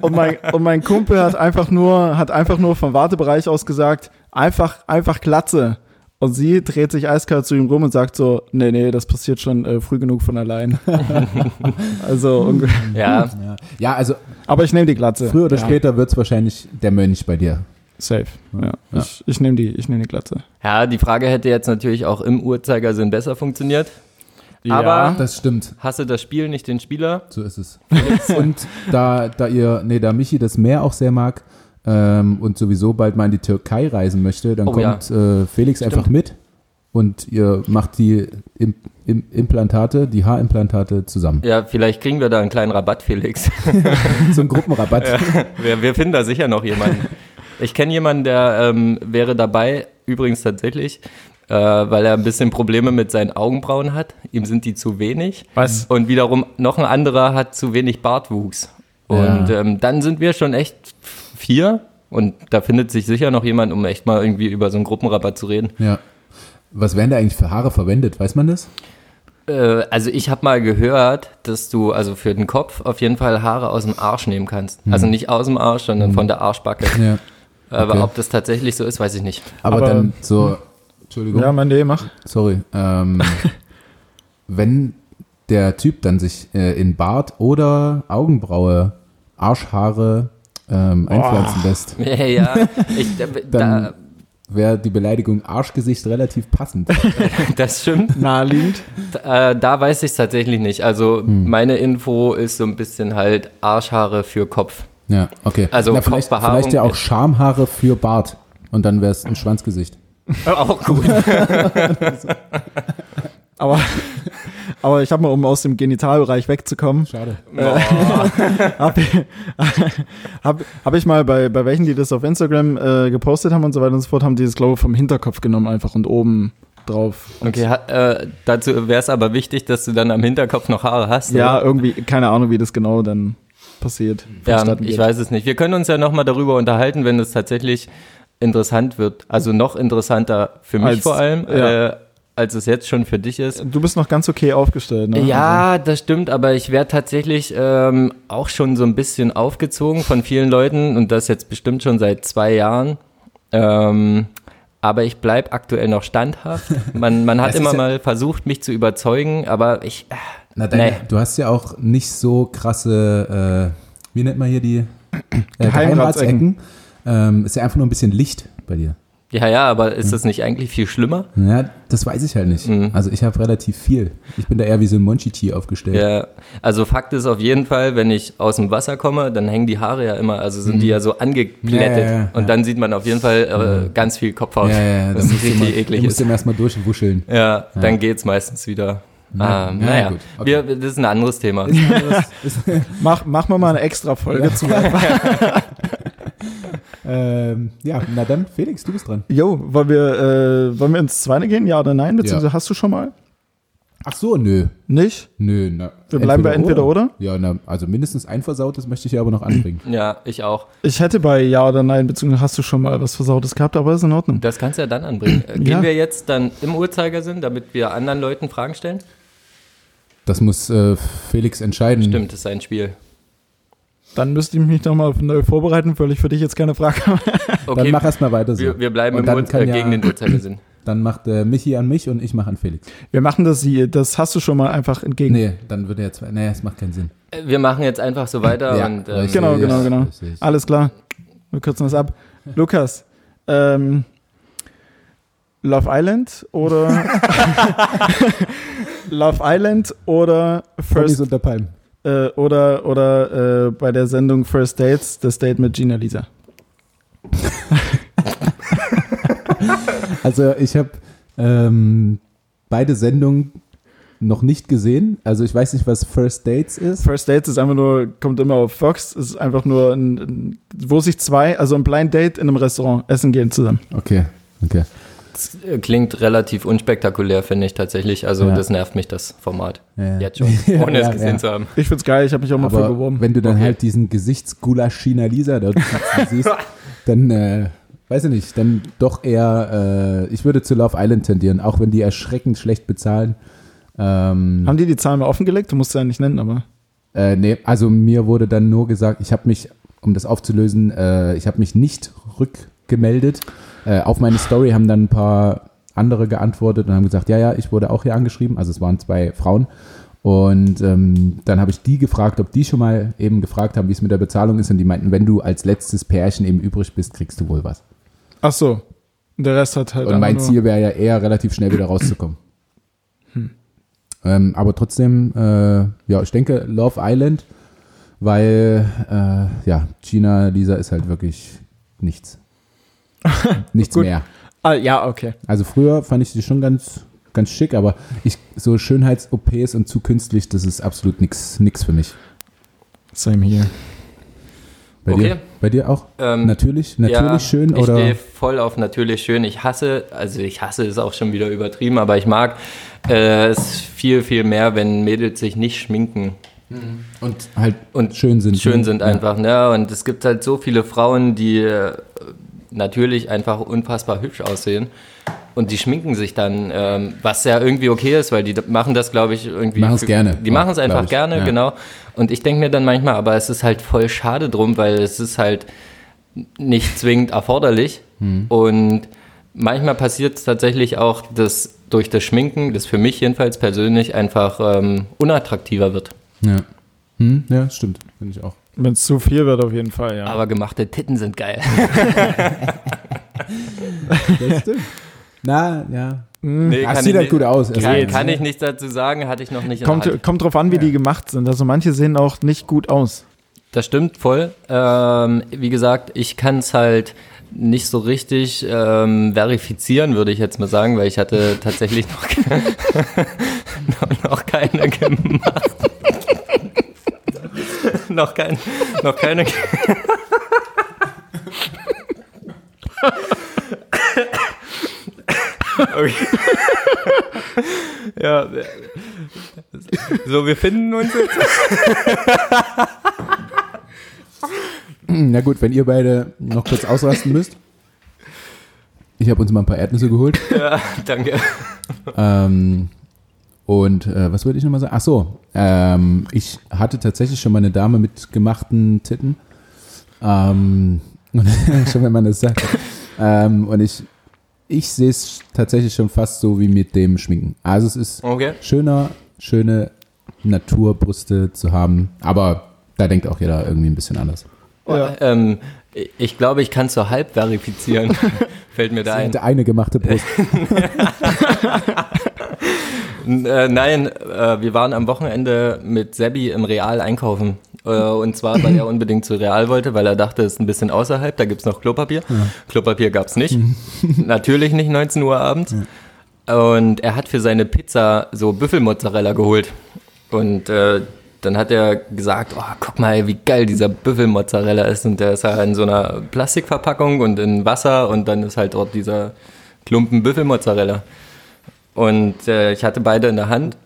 und, mein, und mein Kumpel hat einfach nur, hat einfach nur vom Wartebereich aus gesagt, einfach, einfach Glatze. Und sie dreht sich eiskalt zu ihm rum und sagt so, nee, nee, das passiert schon äh, früh genug von allein. also, Ja, Ja, ja also aber ich nehme die Glatze. früher oder ja, später wird es wahrscheinlich der Mönch bei dir. Safe. Ja. Ja. Ich, ich nehme die, ich nehme die Glatze. ja, die Frage hätte jetzt natürlich auch im Uhrzeigersinn besser funktioniert. Aber- Das stimmt. Hasse das Spiel, nicht den Spieler. So ist es. und da, da ihr, nee, da Michi das Meer auch sehr mag ähm, und sowieso bald mal in die Türkei reisen möchte, dann Oh ja. kommt äh, Felix einfach mit und ihr macht die Im Im Implantate, die Haarimplantate zusammen. Ja, vielleicht kriegen wir da einen kleinen Rabatt, Felix. So ein Gruppenrabatt. wir, wir finden da sicher noch jemanden. Ich kenne jemanden, der ähm, wäre dabei, übrigens tatsächlich, äh, weil er ein bisschen Probleme mit seinen Augenbrauen hat. Ihm sind die zu wenig. Was? Und wiederum noch ein anderer hat zu wenig Bartwuchs. Und Ja. ähm, dann sind wir schon echt vier. Und da findet sich sicher noch jemand, um echt mal irgendwie über so einen Gruppenrabatt zu reden. Ja. Was werden da eigentlich für Haare verwendet? Weiß man das? Äh, also ich habe mal gehört, dass du also für den Kopf auf jeden Fall Haare aus dem Arsch nehmen kannst. Also nicht aus dem Arsch, sondern von der Arschbacke. Ja. Aber Okay. ob das tatsächlich so ist, weiß ich nicht. Aber, Aber- dann so, Entschuldigung, Ja, mein D, mach. sorry. Ähm, wenn der Typ dann sich äh, in Bart oder Augenbraue Arschhaare ähm, einpflanzen lässt, Ja, ja. Ich, da, da, Dann- wäre die Beleidigung Arschgesicht relativ passend. das stimmt. Naheliegend. Äh, da weiß ich es tatsächlich nicht. Also meine Info ist so ein bisschen halt Arschhaare für Kopf. Ja, okay. Also Na, vielleicht, Kopfbehaarung vielleicht ja auch Schamhaare für Bart. Und dann wäre es ein Schwanzgesicht. Auch gut. Aber, aber ich habe mal, um aus dem Genitalbereich wegzukommen, Schade. habe hab, hab ich mal bei, bei welchen, die das auf Instagram äh, gepostet haben und so weiter und so fort, haben die das, glaube ich, vom Hinterkopf genommen einfach und oben drauf. Okay, ha, äh, dazu wäre es aber wichtig, dass du dann am Hinterkopf noch Haare hast. Ja, oder? irgendwie, keine Ahnung, wie das genau dann passiert. ja ich weiß es nicht. Wir können uns ja nochmal darüber unterhalten, wenn es tatsächlich interessant wird. Also noch interessanter für mich Als- vor allem, ja. äh, als es jetzt schon für dich ist. Du bist noch ganz okay aufgestellt, ne? Ja, das stimmt, aber ich werde tatsächlich ähm, auch schon so ein bisschen aufgezogen von vielen Leuten und das jetzt bestimmt schon seit zwei Jahren. Ähm, aber ich bleibe aktuell noch standhaft. Man, man hat immer ja- mal versucht, mich zu überzeugen, aber ich. äh, Na, deine, Nee. du hast ja auch nicht so krasse, äh, wie nennt man hier die äh, Geheimratsecken. Geheimratsecken. Ähm, ist ja einfach nur ein bisschen Licht bei dir. Ja, ja, aber ist das nicht eigentlich viel schlimmer? Ja, das weiß ich halt nicht. Mhm. Also ich habe relativ viel. Ich bin da eher wie so ein Monchichi aufgestellt. Ja, also Fakt ist auf jeden Fall, wenn ich aus dem Wasser komme, dann hängen die Haare ja immer, also sind die ja so angeplättet Mhm. Ja, ja, ja, und ja. dann sieht man auf jeden Fall äh, ganz viel Kopfhaut, ja, ja, da was musst du richtig mal, eklig du ist. musst ihm erstmal durchwuscheln. Ja, dann geht's meistens wieder. Ja, ähm, ja, naja, gut, okay. wir, das ist ein anderes Thema. Mach, mach mal mal eine extra Folge zu. ähm, ja, na dann, Felix, du bist dran. Jo, wollen wir, äh, wollen wir ins Zweite gehen? Ja oder nein? Beziehungsweise hast du schon mal? Ach so, nö. Nicht? Nö, na, Wir bleiben bei entweder oder? Ja, na, also mindestens ein versautes möchte ich ja aber noch anbringen. Ja, ich auch. Ich hätte bei Ja oder Nein, beziehungsweise hast du schon mal was Versautes gehabt, aber ist in Ordnung. Das kannst du ja dann anbringen. Äh, Gehen Ja. wir jetzt dann im Uhrzeigersinn, damit wir anderen Leuten Fragen stellen? Das muss äh, Felix entscheiden. Stimmt, das ist ein Spiel. Dann müsste ich mich nochmal neu vorbereiten, weil ich für dich jetzt keine Frage habe. Okay, Dann mach erst mal weiter so. wir, wir bleiben Und im dann Uhr, kann äh, ja- gegen den Uhrzeigersinn. Dann macht äh, Michi an mich und ich mache an Felix. Wir machen das hier, das hast du schon mal einfach entgegen. Nee, dann würde er jetzt. Nee, es macht keinen Sinn. Äh, Wir machen jetzt einfach so weiter Ja, und ähm, richtig. Genau, genau, genau. Richtig. Alles klar. Wir kürzen das ab. Lukas, ähm, Love Island oder Love Island oder Promis First unter Palmen. Äh, oder oder äh, bei der Sendung First Dates das Date mit Gina Lisa. Also ich habe ähm, beide Sendungen noch nicht gesehen. Also ich weiß nicht, was First Dates ist. First Dates ist einfach nur kommt immer auf Fox, ist einfach nur ein, ein wo sich zwei, also ein Blind Date in einem Restaurant essen gehen zusammen. Okay, okay. Das klingt relativ unspektakulär, finde ich tatsächlich. Also Ja. das nervt mich, das Format. Ja. Jetzt schon, Ja, ohne es ja, gesehen ja. zu haben. Ich find's geil, ich habe mich auch mal für Aber beworben. wenn du dann Okay. halt diesen Gesichtsgulasch China Lisa dort siehst, dann äh, weiß weiß ich nicht, dann doch eher, äh, ich würde zu Love Island tendieren, auch wenn die erschreckend schlecht bezahlen. Ähm, Haben die die Zahlen mal offengelegt? Du musst sie ja nicht nennen, aber. Äh, nee, also mir wurde dann nur gesagt, ich habe mich, um das aufzulösen, äh, ich habe mich nicht rückgemeldet. Äh, auf meine Story haben dann ein paar andere geantwortet und haben gesagt, ja, ja, ich wurde auch hier angeschrieben. Also es waren zwei Frauen. Und ähm, dann habe ich die gefragt, ob die schon mal eben gefragt haben, wie es mit der Bezahlung ist. Und die meinten, wenn du als letztes Pärchen eben übrig bist, kriegst du wohl was. Ach so. Und Der Rest hat halt. Und mein Ziel wäre ja eher relativ schnell wieder rauszukommen. Ähm, aber trotzdem, äh, ja, ich denke Love Island, weil äh, ja, Gina Lisa ist halt wirklich nichts. nichts mehr. Ah, ja, okay. Also früher fand ich sie schon ganz, ganz schick, aber ich so Schönheits-OPs und zu künstlich, das ist absolut nichts nix für mich. Same hier. Bei Okay. dir? Bei dir auch? Ähm, natürlich, natürlich ja, schön ich oder? stehe voll auf natürlich schön. Ich hasse, also ich hasse ist auch schon wieder übertrieben, aber ich mag äh, es viel, viel mehr, wenn Mädels sich nicht schminken Und halt und schön sind. schön ne? sind Ja. einfach. Ne? Und es gibt halt so viele Frauen, die äh, natürlich einfach unfassbar hübsch aussehen. Und die schminken sich dann, ähm, was ja irgendwie okay ist, weil die machen das, glaube ich, irgendwie. Machen's für- gerne, Die machen es einfach gerne, ja. genau. Und ich denke mir dann manchmal, aber es ist halt voll schade drum, weil es ist halt nicht zwingend erforderlich. Hm. Und manchmal passiert es tatsächlich auch, dass durch das Schminken, das für mich jedenfalls persönlich einfach ähm, unattraktiver wird. Ja. Hm, ja, stimmt. Finde ich auch. Wenn es zu viel wird, auf jeden Fall, ja. Aber gemachte Titten sind geil. Das stimmt. Na, ja. Nee, Das kann sieht ich halt gut aus. Kann, Also, kann ich nichts dazu sagen, hatte ich noch nicht kommt, kommt drauf an, wie die gemacht sind. Also manche sehen auch nicht gut aus. Das stimmt voll. Ähm, wie gesagt, ich kann es halt nicht so richtig ähm, verifizieren, würde ich jetzt mal sagen, weil ich hatte tatsächlich noch, noch, noch keine gemacht. Noch, kein, noch keine. okay. ja. So, wir finden uns jetzt. Na gut, wenn ihr beide noch kurz ausrasten müsst. Ich habe uns mal ein paar Erdnüsse geholt. Ja, danke. ähm, und äh, was wollte ich nochmal sagen? Ach so, ähm, ich hatte tatsächlich schon mal eine Dame mit gemachten Titten. Ähm, schon wenn man das sagt. ähm, und ich, ich sehe es tatsächlich schon fast so wie mit dem Schminken. Also es ist Okay. schöner, schöne Naturbrüste zu haben. Aber da denkt auch jeder irgendwie ein bisschen anders. Ja. Ähm, ich glaube, ich kann es so halb verifizieren. Fällt mir da ein. Eine gemachte Brust. Äh, nein, äh, wir waren am Wochenende mit Sebi im Real einkaufen. Äh, und zwar, weil er unbedingt zu Real wollte, weil er dachte, es ist ein bisschen außerhalb, da gibt's noch Klopapier. Klopapier gab's nicht. Natürlich nicht 19 Uhr abends. Und er hat für seine Pizza so Büffelmozzarella geholt. Und äh, dann hat er gesagt, oh, guck mal, wie geil dieser Büffelmozzarella ist. Und der ist halt in so einer Plastikverpackung und in Wasser und dann ist halt dort dieser Klumpen Büffelmozzarella. Und äh, ich hatte beide in der Hand.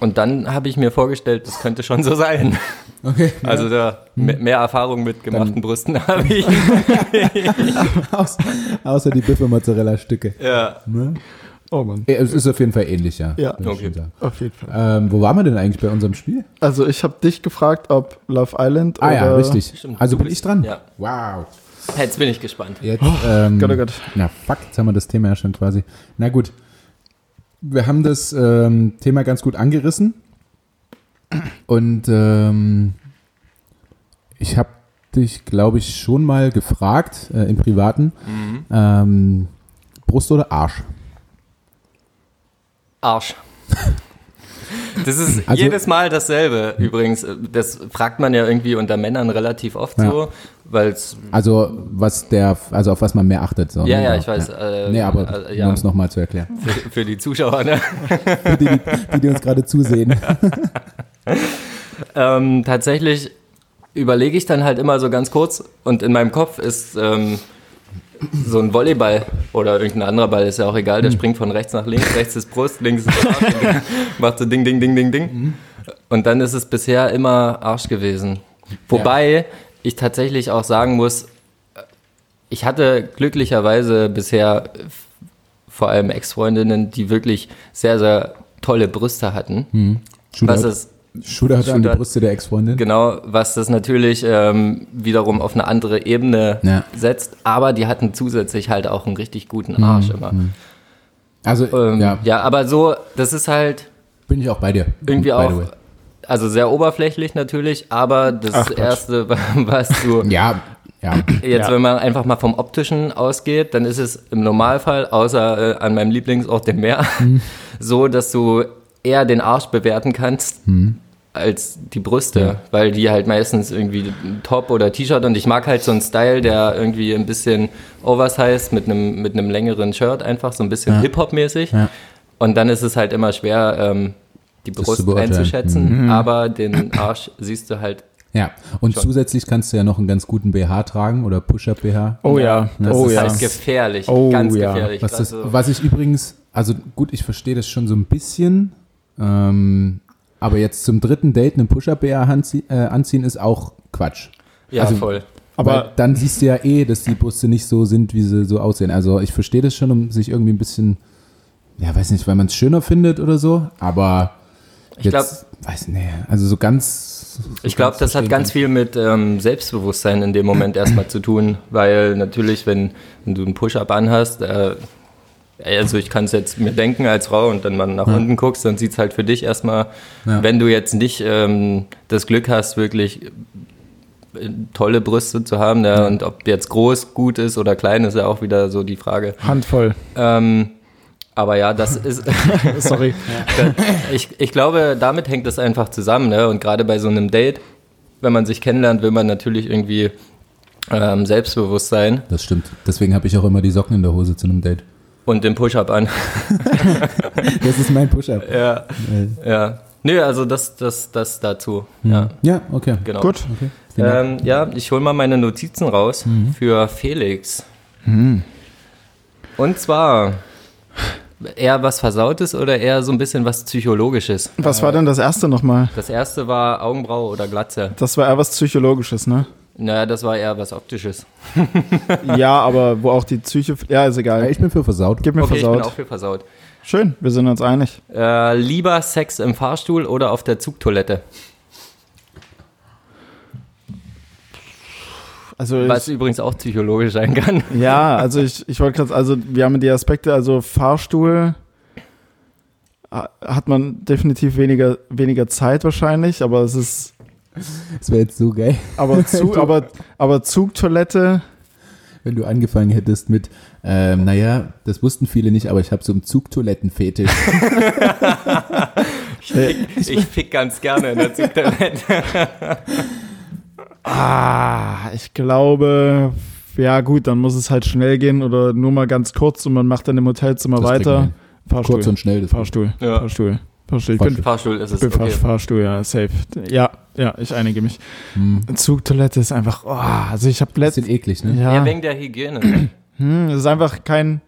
Und dann habe ich mir vorgestellt, das könnte schon so sein. Okay. Also da me- mehr Erfahrung mit gemachten Brüsten habe ich. Außer die Büffelmozzarella-Stücke. ja. Ne? Oh Mann. Ja, Es ist auf jeden Fall ähnlich, ja. Ja. Okay. Auf jeden Fall. Ähm, wo waren wir denn eigentlich bei unserem Spiel? Also ich habe dich gefragt, ob Love Island Ah oder... ja, richtig. Stimmt. Also bin ich dran? Ja. Wow. Jetzt bin ich gespannt. Jetzt, ähm, Gott, oh Gott. Na fuck, jetzt haben wir das Thema ja schon quasi. Na gut. Wir haben das ähm, Thema ganz gut angerissen. Und ähm, ich habe dich, glaube ich, schon mal gefragt äh, im Privaten. Mhm. Ähm, Brust oder Arsch? Arsch. Das ist Also- jedes Mal dasselbe übrigens. Das fragt man ja irgendwie unter Männern relativ oft Ja. so, weil. Also was der, also auf was man mehr achtet. So, Ja, ne? ja, ich weiß. Ja. Äh, nee, aber äh, ja, um es nochmal zu erklären. für, für die Zuschauer. Ne? die, die, die, die uns gerade zusehen. Ähm, tatsächlich überlege ich dann halt immer so ganz kurz und in meinem Kopf ist ähm, so ein Volleyball oder irgendein anderer Ball, ist ja auch egal, der springt von rechts nach links, rechts ist Brust, links ist Arsch, macht so Ding, Ding, Ding, Ding, Ding. Und dann ist es bisher immer Arsch gewesen. Wobei ich tatsächlich auch sagen muss, ich hatte glücklicherweise bisher äh, vor allem Ex-Freundinnen, die wirklich sehr, sehr tolle Brüste hatten. Was Shootout, es Shootout an die Shootout. Brüste der Ex-Freundin. Genau, was das natürlich ähm, wiederum auf eine andere Ebene Ja. setzt, aber die hatten zusätzlich halt auch einen richtig guten Arsch immer. Also, Ähm, ja. ja, aber so, das ist halt bin ich auch bei dir. irgendwie auch, also sehr oberflächlich natürlich, aber das Ach. Erste, was du Ja, ja. jetzt, Ja. wenn man einfach mal vom Optischen ausgeht, dann ist es im Normalfall, außer äh, an meinem Lieblingsort dem Meer, so, dass du eher den Arsch bewerten kannst. Als die Brüste, weil die halt meistens irgendwie Top oder T-Shirt und ich mag halt so einen Style, der irgendwie ein bisschen oversized mit einem mit einem längeren Shirt einfach so ein bisschen Ja. Hip-Hop-mäßig Ja. und dann ist es halt immer schwer ähm, die Brust zu beurteilen. einzuschätzen, aber den Arsch siehst du halt. Ja, und zusätzlich kannst du ja noch einen ganz guten BH tragen oder Push-Up-BH. Oh ja, Das oh ist ja. halt gefährlich, Oh ganz ja. gefährlich. Was, das, Also- was ich übrigens, also gut, ich verstehe das schon so ein bisschen, ähm, aber jetzt zum dritten Date einen Push-Up-BH anzie äh, anziehen ist auch Quatsch. ja, also- voll. Aber dann siehst du ja eh, dass die Brüste nicht so sind, wie sie so aussehen. Also ich verstehe das schon, um sich irgendwie ein bisschen, ja, weiß nicht, weil man es schöner findet oder so, aber Ich glaub- jetzt, weiß nicht, also so ganz. so Ich glaube, das hat ganz viel mit ähm, Selbstbewusstsein in dem Moment erstmal zu tun, weil natürlich, wenn, wenn du einen Push-Up anhast, äh, also ich kann es jetzt mir denken als Frau und dann mal nach unten guckst, dann sieht es halt für dich erstmal, Ja. wenn du jetzt nicht ähm, das Glück hast, wirklich äh, tolle Brüste zu haben, ja, und ob jetzt groß gut ist oder klein, ist ja auch wieder so die Frage. Handvoll. Ähm, aber ja, das ist, Sorry. ich, ich glaube, damit hängt es einfach zusammen. Ne? Und gerade bei so einem Date, wenn man sich kennenlernt, will man natürlich irgendwie ähm, selbstbewusst sein Das stimmt. Deswegen habe ich auch immer die Socken in der Hose zu einem Date. Und den Push-Up an. Das ist mein Push-Up. ja, ja. Nö, also das, das, das dazu. Ja, Ja, okay. genau. Gut. okay. Ähm, ja, ich hole mal meine Notizen raus für Felix. Und zwar eher was Versautes oder eher so ein bisschen was Psychologisches. Was war denn das erste nochmal? Das erste war Augenbraue oder Glatze. Das war eher was Psychologisches, ne? Naja, das war eher was Optisches. ja, aber wo auch die Psyche. Ja, ist Ja, egal. ich bin für versaut. Gib mir Okay, ich bin versaut. auch für versaut. Schön, wir sind uns einig. Äh, lieber Sex im Fahrstuhl oder auf der Zugtoilette? Also Was ich, übrigens auch psychologisch sein kann. ja, also ich, ich wollte gerade, also wir haben die Aspekte, also Fahrstuhl ha- hat man definitiv weniger, weniger Zeit wahrscheinlich, aber es ist, Das wäre jetzt so geil, aber, Zug, aber, aber Zugtoilette, wenn du angefangen hättest mit, ähm, naja, das wussten viele nicht, aber ich habe so einen Zugtoilettenfetisch. äh, Ich fick ganz gerne in der Zugtoilette. ah, ich glaube, ja gut, dann muss es halt schnell gehen oder nur mal ganz kurz und man macht dann im Hotelzimmer Das weiter. Fahrstuhl. Kurz und schnell. Das Fahrstuhl. Ja. Fahrstuhl. Fahrstuhl. Ich bin, Fahrstuhl. Ist es, bin okay. Fahrstuhl, ja, safe. Ja, ja, ich einige mich. Hm. Zugtoilette ist einfach, oh, also ich habe Bisschen letztens, eklig, ne? Ja, ja, wegen der Hygiene. hm, es ist einfach kein,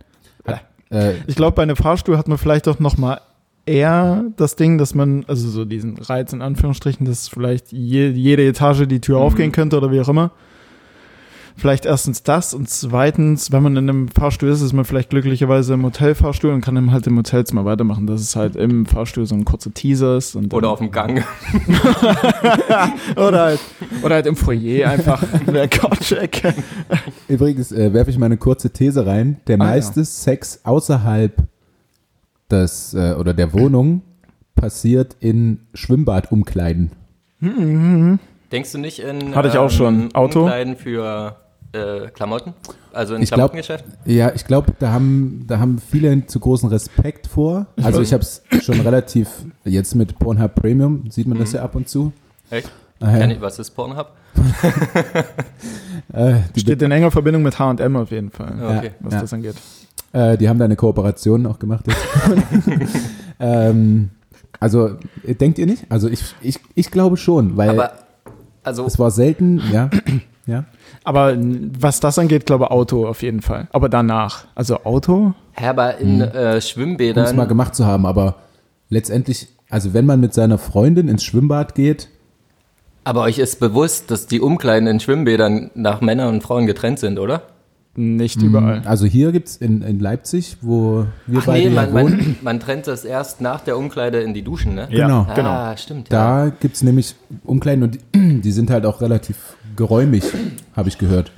Äh, ich glaube, bei einem Fahrstuhl hat man vielleicht auch noch mal eher das Ding, dass man, also so diesen Reiz in Anführungsstrichen, dass vielleicht je, jede Etage die Tür aufgehen könnte oder wie auch immer. Vielleicht erstens das und zweitens, wenn man in einem Fahrstuhl ist, ist man vielleicht glücklicherweise im Hotelfahrstuhl und kann dann halt im Hotelzimmer weitermachen, dass es halt im Fahrstuhl so ein kurzer Teaser ist. Oder auf dem Gang. oder, halt, oder halt im Foyer einfach in der Couch-Ecke. übrigens äh, werfe ich mal eine kurze These rein. Der Ah, meiste Sex außerhalb des äh, oder der Wohnung passiert in Schwimmbadumkleiden. Denkst du nicht in Hatte ich auch schon. Auto? Umkleiden für äh, Klamotten? Also in Ich glaub- Klamottengeschäft? Ja, ich glaube, da haben, da haben viele zu großen Respekt vor. Also ich habe es schon relativ, jetzt mit Pornhub Premium sieht man das ja ab und zu. Echt? Kenn ich, was ist Pornhub? Äh, die, Steht in enger Verbindung mit H&M auf jeden Fall, Ja, okay. was ja. das angeht. äh, die haben da eine Kooperation auch gemacht. Jetzt. ähm, also, äh, denkt ihr nicht? Also ich, ich, ich glaube schon, weil Aber, also, es war selten, ja. ja. Aber was das angeht, glaube Auto auf jeden Fall. Aber danach. Also Auto? Herber in äh, um es mal Schwimmbädern. gemacht zu haben, aber letztendlich, also wenn man mit seiner Freundin ins Schwimmbad geht, Aber euch ist bewusst, dass die Umkleiden in Schwimmbädern nach Männern und Frauen getrennt sind, oder? Nicht überall. Also hier gibt es in, in Leipzig, wo wir Ach beide nee, ja man, wohnen, man, man trennt das erst nach der Umkleide in die Duschen, ne? Ja, genau. genau. Ah, stimmt. Ja. Da gibt es nämlich Umkleiden und die, die sind halt auch relativ geräumig, habe ich gehört.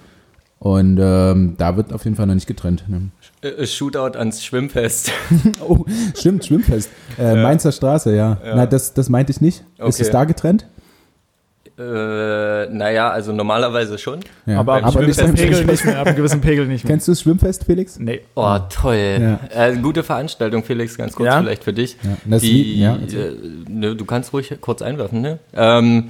Und ähm, da wird auf jeden Fall noch nicht getrennt. Ne? Äh, Shootout ans Schwimmfest. Oh, stimmt, Schwimmfest. Äh, Mainzer Straße, ja. Na, das, das meinte ich nicht. Ist Okay. es da getrennt? äh, naja, also normalerweise schon. Ja. aber ab einem nicht Pegel nicht mehr. Ab einem gewissen Pegel nicht mehr. Kennst du das Schwimmfest, Felix? Nee. Oh, toll. Ja. Äh, gute Veranstaltung, Felix, ganz kurz Ja? vielleicht für dich. Ja, die, ja, äh, ne, du kannst ruhig kurz einwerfen, ne? Ähm,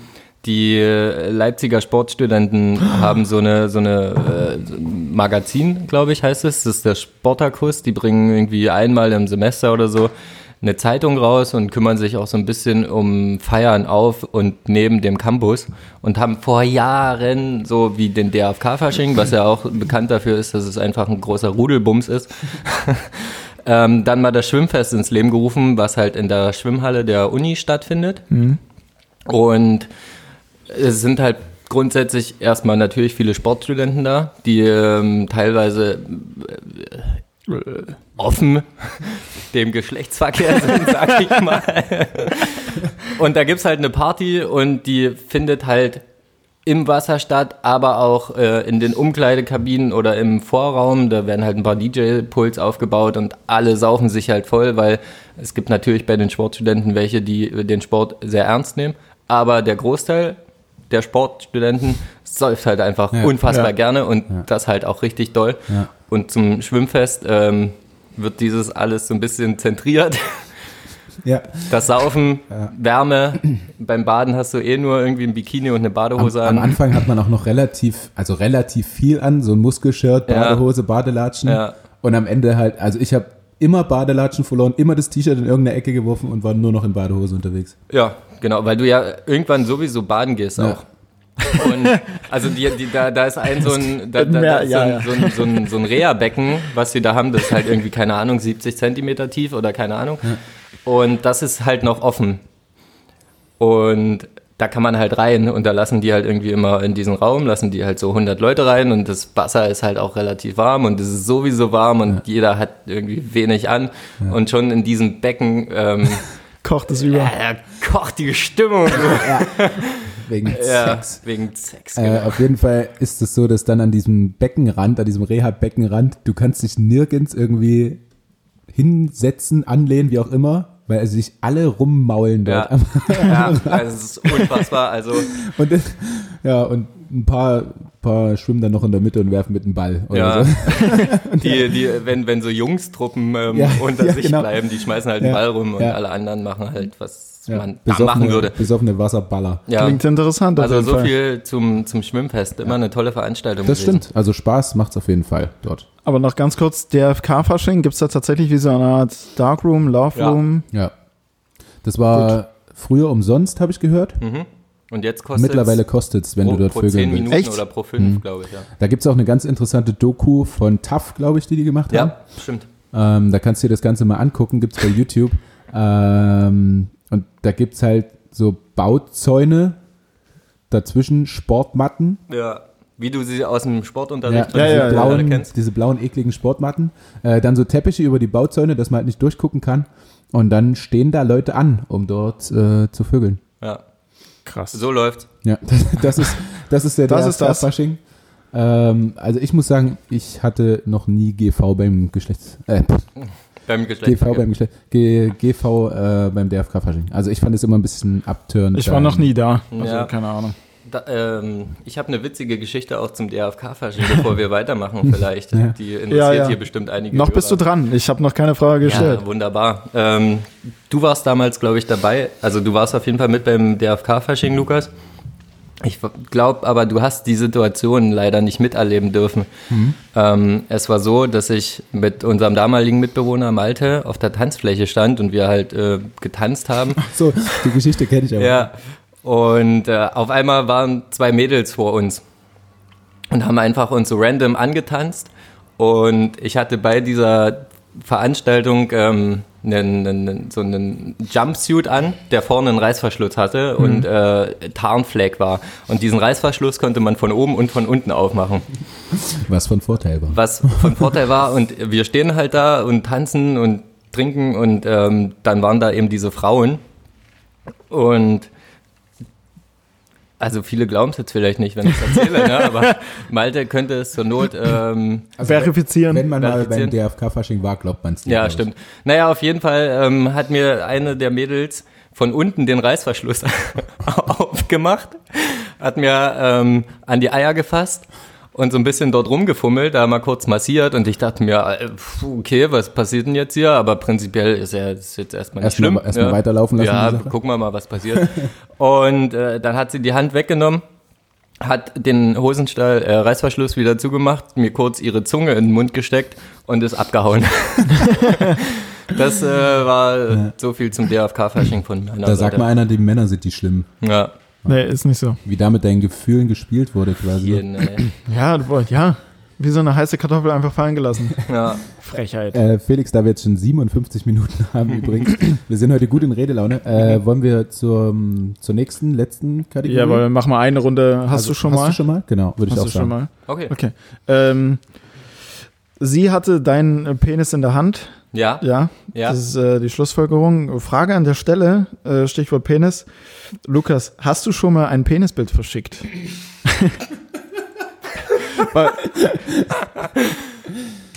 die äh, Leipziger Sportstudenten haben so eine, so eine äh, Magazin, glaube ich, heißt es. Das ist der Sportakus. Die bringen irgendwie einmal im Semester oder so eine Zeitung raus und kümmern sich auch so ein bisschen um Feiern auf und neben dem Campus und haben vor Jahren so wie den DFK-Fasching, was ja auch bekannt dafür ist, dass es einfach ein großer Rudelbums ist, ähm, dann mal das Schwimmfest ins Leben gerufen, was halt in der Schwimmhalle der Uni stattfindet. Und es sind halt grundsätzlich erstmal natürlich viele Sportstudenten da, die ähm, teilweise äh, offen dem Geschlechtsverkehr sind, sag ich mal. Und da gibt's halt eine Party und die findet halt im Wasser statt, aber auch äh, in den Umkleidekabinen oder im Vorraum. Da werden halt ein paar DJ-Puls aufgebaut und alle saufen sich halt voll, weil es gibt natürlich bei den Sportstudenten welche, die den Sport sehr ernst nehmen. Aber der Großteil der Sportstudenten säuft halt einfach Ja. Ja. unfassbar gerne und das halt auch richtig doll. Ja. Und zum Schwimmfest ähm, wird dieses alles so ein bisschen zentriert. Ja. Das Saufen, Wärme, beim Baden hast du eh nur irgendwie ein Bikini und eine Am, Badehose am an. Anfang hat man auch noch relativ, also relativ viel an, so ein Muskelshirt, Ja. Badehose, Badelatschen. Ja. Und am Ende halt, also ich habe immer Badelatschen verloren, immer das T-Shirt in irgendeine Ecke geworfen und war nur noch in Badehose unterwegs. Ja, genau, weil du ja irgendwann sowieso baden gehst Ja. auch. Und also die, die, da, da ist ein so ein, da, da, da Mehr, ist ja, so ein, ja. so ein, so ein, so ein Reha-Becken, was sie da haben, das ist halt irgendwie, keine Ahnung, 70 Zentimeter tief oder keine Ahnung. Und das ist halt noch offen. Und da kann man halt rein und da lassen die halt irgendwie immer in diesen Raum, lassen die halt so 100 Leute rein und das Wasser ist halt auch relativ warm und es ist sowieso warm und jeder hat irgendwie wenig an und schon in diesem Becken ähm, Kocht es über. ja, da kocht die Stimmung. Wegen ja, Sex. wegen Sex. Äh, Genau. auf jeden Fall ist es so, dass dann an diesem Beckenrand, an diesem Reha-Beckenrand, du kannst dich nirgends irgendwie hinsetzen, anlehnen, wie auch immer, weil sich alle rummaulen dort. Ja, ja also es ist unfassbar. Also Und, das- ja, und ein paar, paar schwimmen dann noch in der Mitte und werfen mit dem Ball. Oder ja, so. die, die, wenn, wenn so Jungstruppen ähm, Ja, unter ja, sich genau. bleiben, die schmeißen halt Ja, den Ball rum und alle anderen machen halt, was Ja, man da besoffene, machen würde. Besoffene Wasserballer. Ja. Klingt interessant. Also so Fall. viel zum, zum Schwimmfest. Immer eine tolle Veranstaltung. Das gewesen. stimmt. Also Spaß macht's auf jeden Fall dort. Aber noch ganz kurz, DFK-Fasching, gibt es da tatsächlich wie so eine Art Darkroom, Love. Room? Ja. Das war früher umsonst, habe ich gehört. Mhm. Und jetzt kostet Mittlerweile kostet's, wenn pro, du dort pro 10 vögeln willst. Minuten Echt? oder pro 5, glaube ich. Ja, Da gibt's auch eine ganz interessante Doku von TAF, glaube ich, die die gemacht haben. ja stimmt. Ähm, da kannst du dir das Ganze mal angucken, gibt's bei YouTube. Ähm, und da gibt's halt so Bauzäune, dazwischen Sportmatten. Ja. Wie du sie aus dem Sportunterricht Ja, diese, ja, ja. blauen, kennst. diese blauen, ekligen Sportmatten. Äh, dann so Teppiche über die Bauzäune, dass man halt nicht durchgucken kann. Und dann stehen da Leute an, um dort äh, zu vögeln. Ja. Krass. So läuft's. Ja, das, das ist das ist der Das ist das. Fasching. Ähm, also ich muss sagen, ich hatte noch nie GV beim Geschlechts äh, Beim GV Geschlechtsverkehr. beim Geschlecht G, GV äh, beim DFK Fasching. Also ich fand es immer ein bisschen abtörend. Ich war noch nie da. Also Ja. keine Ahnung. Da, ähm, ich habe eine witzige Geschichte auch zum DFK-Fasching, bevor wir weitermachen vielleicht. Ja. Die interessiert Ja, ja. hier bestimmt einige Noch bist du Hörer. dran. Ich habe noch keine Frage gestellt. Ja, wunderbar. Ähm, du warst damals, glaube ich, dabei. Also du warst auf jeden Fall mit beim DFK-Fasching, Lukas. Ich glaube aber, du hast die Situation leider nicht miterleben dürfen. Ähm, es war so, dass ich mit unserem damaligen Mitbewohner Malte auf der Tanzfläche stand und wir halt äh, getanzt haben. So, die Geschichte kenne ich aber. Ja. Und äh, auf einmal waren zwei Mädels vor uns und haben einfach uns so random angetanzt. Und ich hatte bei dieser Veranstaltung ähm, einen, einen, so einen Jumpsuit an, der vorne einen Reißverschluss hatte und äh, Tarnfleck war. Und diesen Reißverschluss konnte man von oben und von unten aufmachen. Was von Vorteil war. was von Vorteil war. Und wir stehen halt da und tanzen und trinken und ähm, dann waren da eben diese Frauen. Und also viele glauben es jetzt vielleicht nicht, wenn ich es erzähle, ne? aber Malte könnte es zur Not. Ähm, Verifizieren. Wenn man mal beim Verifizieren. DFK-Fasching war, glaubt man es nicht. ja, ich. stimmt. Naja, auf jeden Fall ähm, hat mir eine der Mädels von unten den Reißverschluss aufgemacht, hat mir ähm, an die Eier gefasst und so ein bisschen dort rumgefummelt, da mal kurz massiert und ich dachte mir, äh, okay, was passiert denn jetzt hier? Aber prinzipiell ist ja ist jetzt erstmal nicht Erst schlimm. erst mal ja. weiterlaufen lassen, Ja, gucken wir mal, was passiert. und äh, dann hat sie die Hand weggenommen hat den Hosenstall, äh, Reißverschluss wieder zugemacht, mir kurz ihre Zunge in den Mund gesteckt und ist abgehauen. das äh, war so viel zum DFK-Fasching von meiner Da Seite. sagt mal einer, die Männer sind die schlimm. Ja, Nee, ist nicht so. Wie da mit deinen Gefühlen gespielt wurde quasi. jeden, ey. Ja, du wolltest- ja. Wie so eine heiße Kartoffel einfach fallen gelassen. ja. Frechheit. Äh, Felix, da wir jetzt schon 57 Minuten haben übrigens, wir sind heute gut in Redelaune, äh, wollen wir zur, zur nächsten, letzten Kategorie? Jawohl, mach mal eine Runde. Hast Also, du schon hast mal? du schon mal? Genau, würde ich Hast auch du schon sagen. mal? Okay. Okay. Ähm, sie hatte deinen Penis in der Hand. Ja, Ja. Ja. Das ist äh, die Schlussfolgerung. Frage an der Stelle, äh, Stichwort Penis. Lukas, hast du schon mal ein Penisbild verschickt? Weil,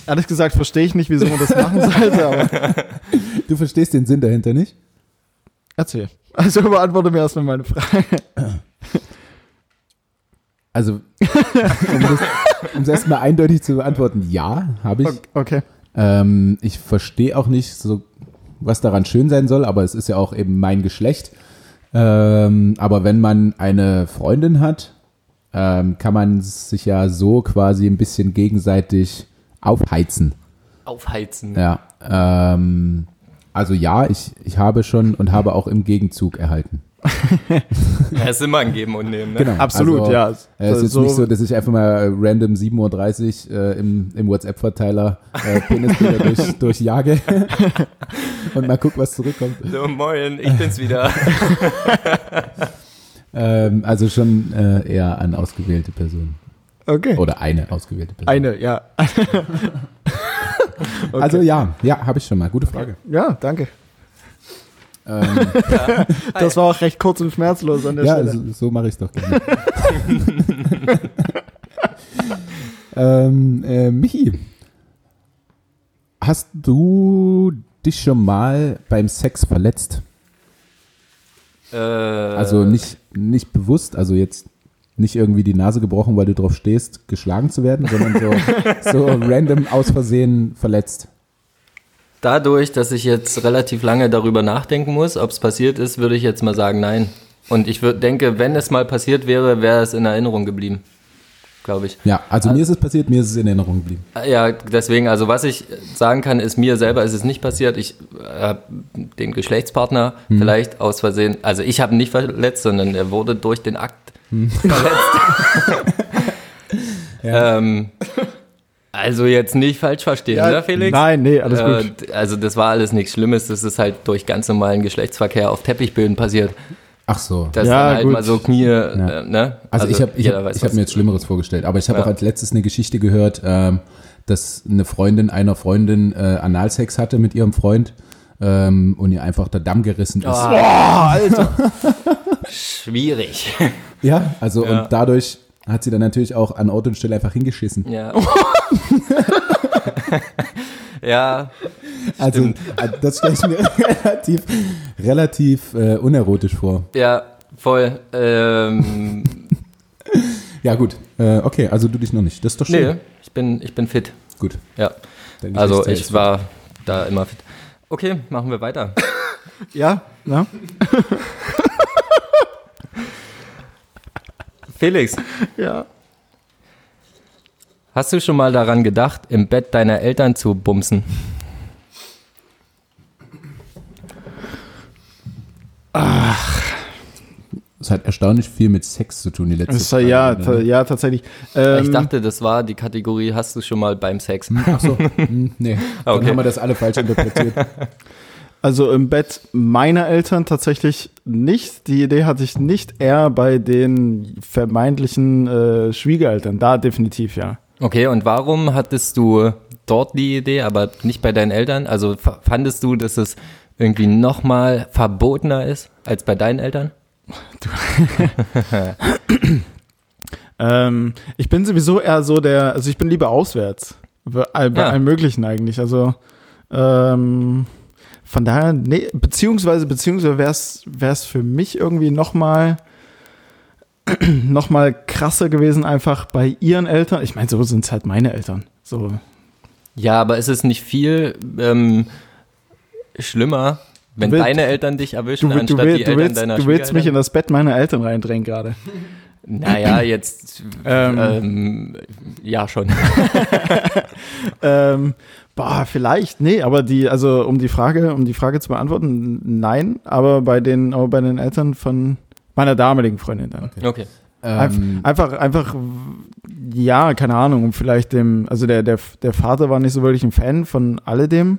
ehrlich gesagt verstehe ich nicht, wieso man das machen sollte, aber Du verstehst den Sinn dahinter nicht? erzähl. Also beantworte mir erstmal meine Frage. Also, um um das erstmal eindeutig zu beantworten, ja, habe ich. Okay. Ähm, ich verstehe auch nicht, so, was daran schön sein soll, aber es ist ja auch eben mein Geschlecht. Ähm, aber wenn man eine Freundin hat, ähm, kann man sich ja so quasi ein bisschen gegenseitig aufheizen. aufheizen. Ja. Ähm, also ja, ich, ich habe schon und habe auch im Gegenzug erhalten. Ja, ist immer ein Geben und Nehmen. Ne? Genau. Absolut, also, ja. äh, Es ist jetzt So- nicht so, dass ich einfach mal random 7.30 Uhr äh, im, im WhatsApp-Verteiler äh, Penisbilder durch, durchjage und mal guck, was zurückkommt. So, moin, ich bin's wieder. Ähm, also schon äh, eher an ausgewählte Personen. Okay. Oder eine ausgewählte Person. Eine, ja. Okay. Also ja, ja, habe ich schon mal. Gute Frage. Ja, danke. Ähm, Das war auch recht kurz und schmerzlos an der ja, Stelle. so, so mache ich es doch gerne. ähm, äh, Michi, hast du dich schon mal beim Sex verletzt? Äh, Also nicht, nicht bewusst, also jetzt nicht irgendwie die Nase gebrochen, weil du drauf stehst, geschlagen zu werden, sondern so, so random aus Versehen verletzt. Dadurch, dass ich jetzt relativ lange darüber nachdenken muss, ob es passiert ist, würde ich jetzt mal sagen, nein. Und ich würd, denke, wenn es mal passiert wäre, wäre es in Erinnerung geblieben. Glaube ich. Ja, also mir ist es passiert, mir ist es in Erinnerung geblieben. Ja, deswegen, also was ich sagen kann, ist, mir selber ist es nicht passiert. Ich habe den Geschlechtspartner vielleicht aus Versehen, also ich habe ihn nicht verletzt, sondern er wurde durch den Akt verletzt. ähm, also jetzt nicht falsch verstehen, ne, Felix? Nein, nee, alles Äh, gut. also das war alles nichts Schlimmes, das ist halt durch ganz normalen Geschlechtsverkehr auf Teppichböden passiert. Ach so. Dass Ja, dann halt gut. mal so Knie, äh, ne? Also, ich habe ich hab, weiß, ich hab mir jetzt Schlimmeres vorgestellt, aber ich habe Ja. auch als letztes eine Geschichte gehört, ähm, dass eine Freundin einer Freundin äh, Analsex hatte mit ihrem Freund ähm, und ihr einfach der Damm gerissen ist. Ah. schwierig. Ja, also Ja. und dadurch hat sie dann natürlich auch an Ort und Stelle einfach hingeschissen. Ja. ja, Also äh, das stelle ich mir relativ, relativ äh, unerotisch vor. ja, voll. Ähm, Ja gut, äh, okay, also du dich noch nicht. Das ist doch schön. nee, ich bin, ich bin fit. Gut. Ja. Also ich war da immer fit. Okay, machen wir weiter. Ja, ja. Felix, Ja. hast du schon mal daran gedacht, im Bett deiner Eltern zu bumsen? Es hat erstaunlich viel mit Sex zu tun, die letzte ist, ja, ta ne? ja, tatsächlich. Ähm, Ich dachte, das war die Kategorie, hast du schon mal beim Sex? Ach so, hm, nee. Dann Okay. haben wir das alle falsch interpretiert. Also im Bett meiner Eltern tatsächlich nicht. Die Idee hatte ich nicht eher bei den vermeintlichen äh, Schwiegereltern. Da definitiv ja. Okay, und warum hattest du dort die Idee, aber nicht bei deinen Eltern? Also fandest du, dass es irgendwie nochmal verbotener ist als bei deinen Eltern? Ähm, ich bin sowieso eher so der, also ich bin lieber auswärts. Bei Ja. allem Möglichen eigentlich. Also ähm, von daher, nee, beziehungsweise, beziehungsweise wäre es für mich irgendwie nochmal noch mal krasser gewesen, einfach bei ihren Eltern. Ich meine, so sind es halt meine Eltern. So, Ja, aber ist es nicht viel ähm, schlimmer, wenn Du willst- deine Eltern dich erwischen, du, du, anstatt will, die du, Eltern willst, deiner du willst mich in das Bett meiner Eltern reindrängen gerade. Naja, jetzt, Ähm. ähm, ja schon. Ähm, boah, vielleicht, nee, aber die, also um die Frage, um die Frage zu beantworten, nein, aber bei den, aber bei den Eltern von meiner damaligen Freundin dann. Okay. Ähm, Einfach, einfach, ja, keine Ahnung, um vielleicht dem, also der, der, der Vater war nicht so wirklich ein Fan von alledem,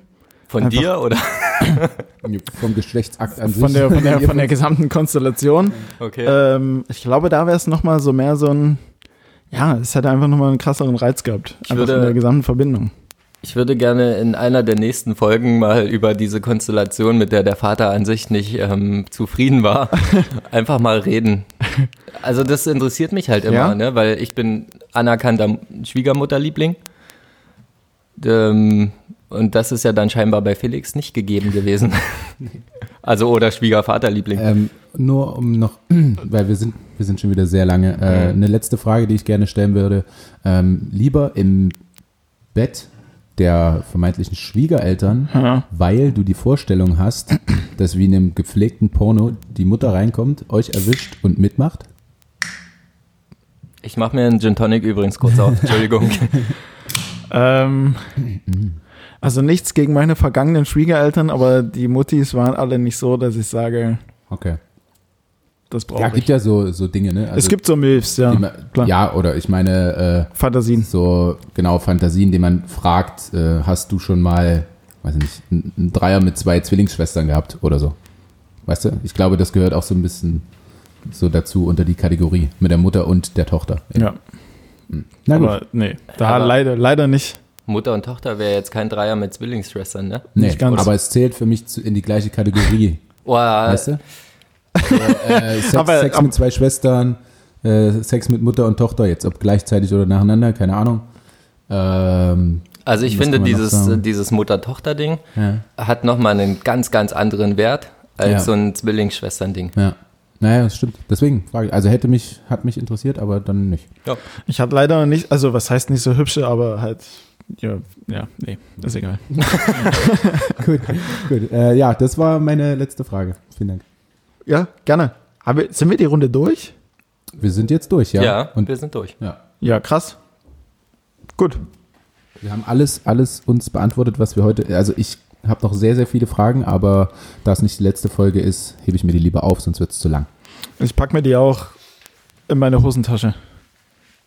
Von Einfach- dir oder? vom Geschlechtsakt an von sich. der, von der, von der gesamten Konstellation. Okay. Ähm, ich glaube, da wäre es nochmal so mehr so ein, ja, es hätte einfach nochmal einen krasseren Reiz gehabt. Ich Einfach würde- in der gesamten Verbindung. Ich würde gerne in einer der nächsten Folgen mal über diese Konstellation, mit der der Vater an sich nicht ähm, zufrieden war, einfach mal reden. Also das interessiert mich halt immer, Ja? ne? weil ich bin anerkannter Schwiegermutterliebling. Ähm, und das ist ja dann scheinbar bei Felix nicht gegeben gewesen. Also oder Schwiegervaterliebling. Ähm, nur um noch, weil wir sind, wir sind schon wieder sehr lange. Äh, eine letzte Frage, die ich gerne stellen würde. Ähm, lieber im Bett der vermeintlichen Schwiegereltern, Ja. weil du die Vorstellung hast, dass wie in einem gepflegten Porno die Mutter reinkommt, euch erwischt und mitmacht? Ich mache mir einen Gin Tonic übrigens kurz auf, Entschuldigung. Ähm, also nichts gegen meine vergangenen Schwiegereltern, aber die Muttis waren alle nicht so, dass ich sage, Okay. das brauche Ja, ich. gibt ja so, so Dinge, ne? Also, es gibt so Milfs, ja. man, klar. ja, oder ich meine, äh, Fantasien. so genau Fantasien, die man fragt, äh, hast du schon mal, weiß ich nicht, einen Dreier mit zwei Zwillingsschwestern gehabt oder so? Weißt du? Ich glaube, das gehört auch so ein bisschen so dazu unter die Kategorie mit der Mutter und der Tochter. Ja, Na gut. aber nee, da Aber- leider, leider nicht. Mutter und Tochter wäre jetzt kein Dreier mit Zwillingsschwestern, ne? nee, nicht ganz. aber es zählt für mich zu, in die gleiche Kategorie, Oh, weißt du? Äh, Sex, Aber- Sex aber- mit zwei Schwestern, äh, Sex mit Mutter und Tochter, jetzt ob gleichzeitig oder nacheinander, keine Ahnung. Ähm, Also ich finde, dieses, dieses Mutter-Tochter-Ding ja, hat nochmal einen ganz, ganz anderen Wert als Ja. so ein Zwillingsschwestern-Ding. ja. Naja, das stimmt. Deswegen frage ich. Also hätte mich, hat mich interessiert, aber dann nicht. Ja. Ich hatte leider nicht, also was heißt nicht so hübsche, aber halt, ja, ja nee, ist egal. gut, gut. Äh, ja, das war meine letzte Frage. Vielen Dank. Ja, gerne. Aber sind wir die Runde durch? Wir sind jetzt durch, ja? Ja, Und wir sind durch. ja, Ja, krass. Gut. wir haben alles, alles uns beantwortet, was wir heute. Also ich habe noch sehr, sehr viele Fragen, aber da es nicht die letzte Folge ist, hebe ich mir die lieber auf, sonst wird es zu lang. Ich pack mir die auch in meine Hosentasche.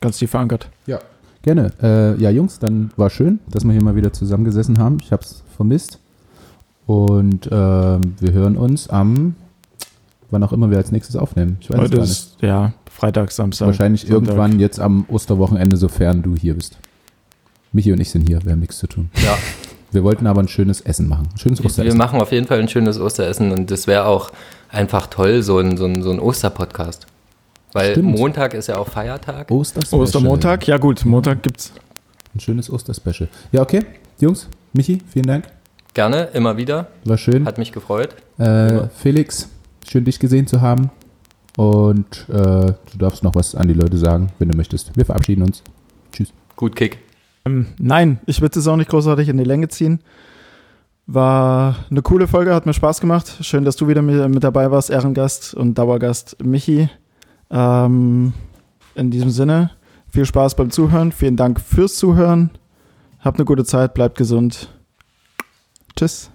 Ganz tief verankert. Ja. Gerne. Äh, ja, Jungs, dann war schön, dass wir hier mal wieder zusammengesessen haben. Ich habe es vermisst. Und ähm, wir hören uns am, wann auch immer wir als nächstes aufnehmen. Ich weiß es Heute gar nicht. ist, ja, Freitag, Samstag. Wahrscheinlich Sonntag. irgendwann jetzt am Osterwochenende, sofern du hier bist. Michi und ich sind hier, wir haben nichts zu tun. Ja. Wir wollten aber ein schönes Essen machen. Ein schönes Wir Osteressen. machen auf jeden Fall ein schönes Osteressen und das wäre auch einfach toll, so ein, so ein, so ein Osterpodcast. Weil Stimmt. Montag ist ja auch Feiertag. Osterspecial. Ostermontag? Ja, gut, Montag gibt's. Ein schönes Osterspecial. Ja, okay. Jungs, Michi, vielen Dank. Gerne, immer wieder. War schön. Hat mich gefreut. Äh, Felix, schön dich gesehen zu haben. Und äh, du darfst noch was an die Leute sagen, wenn du möchtest. Wir verabschieden uns. Tschüss. Gut Kick. Ähm, nein, ich würde es auch nicht großartig in die Länge ziehen. War eine coole Folge, hat mir Spaß gemacht. Schön, dass du wieder mit, mit dabei warst, Ehrengast und Dauergast Michi. Ähm, in diesem Sinne, viel Spaß beim Zuhören. Vielen Dank fürs Zuhören. Habt eine gute Zeit, bleibt gesund. Tschüss.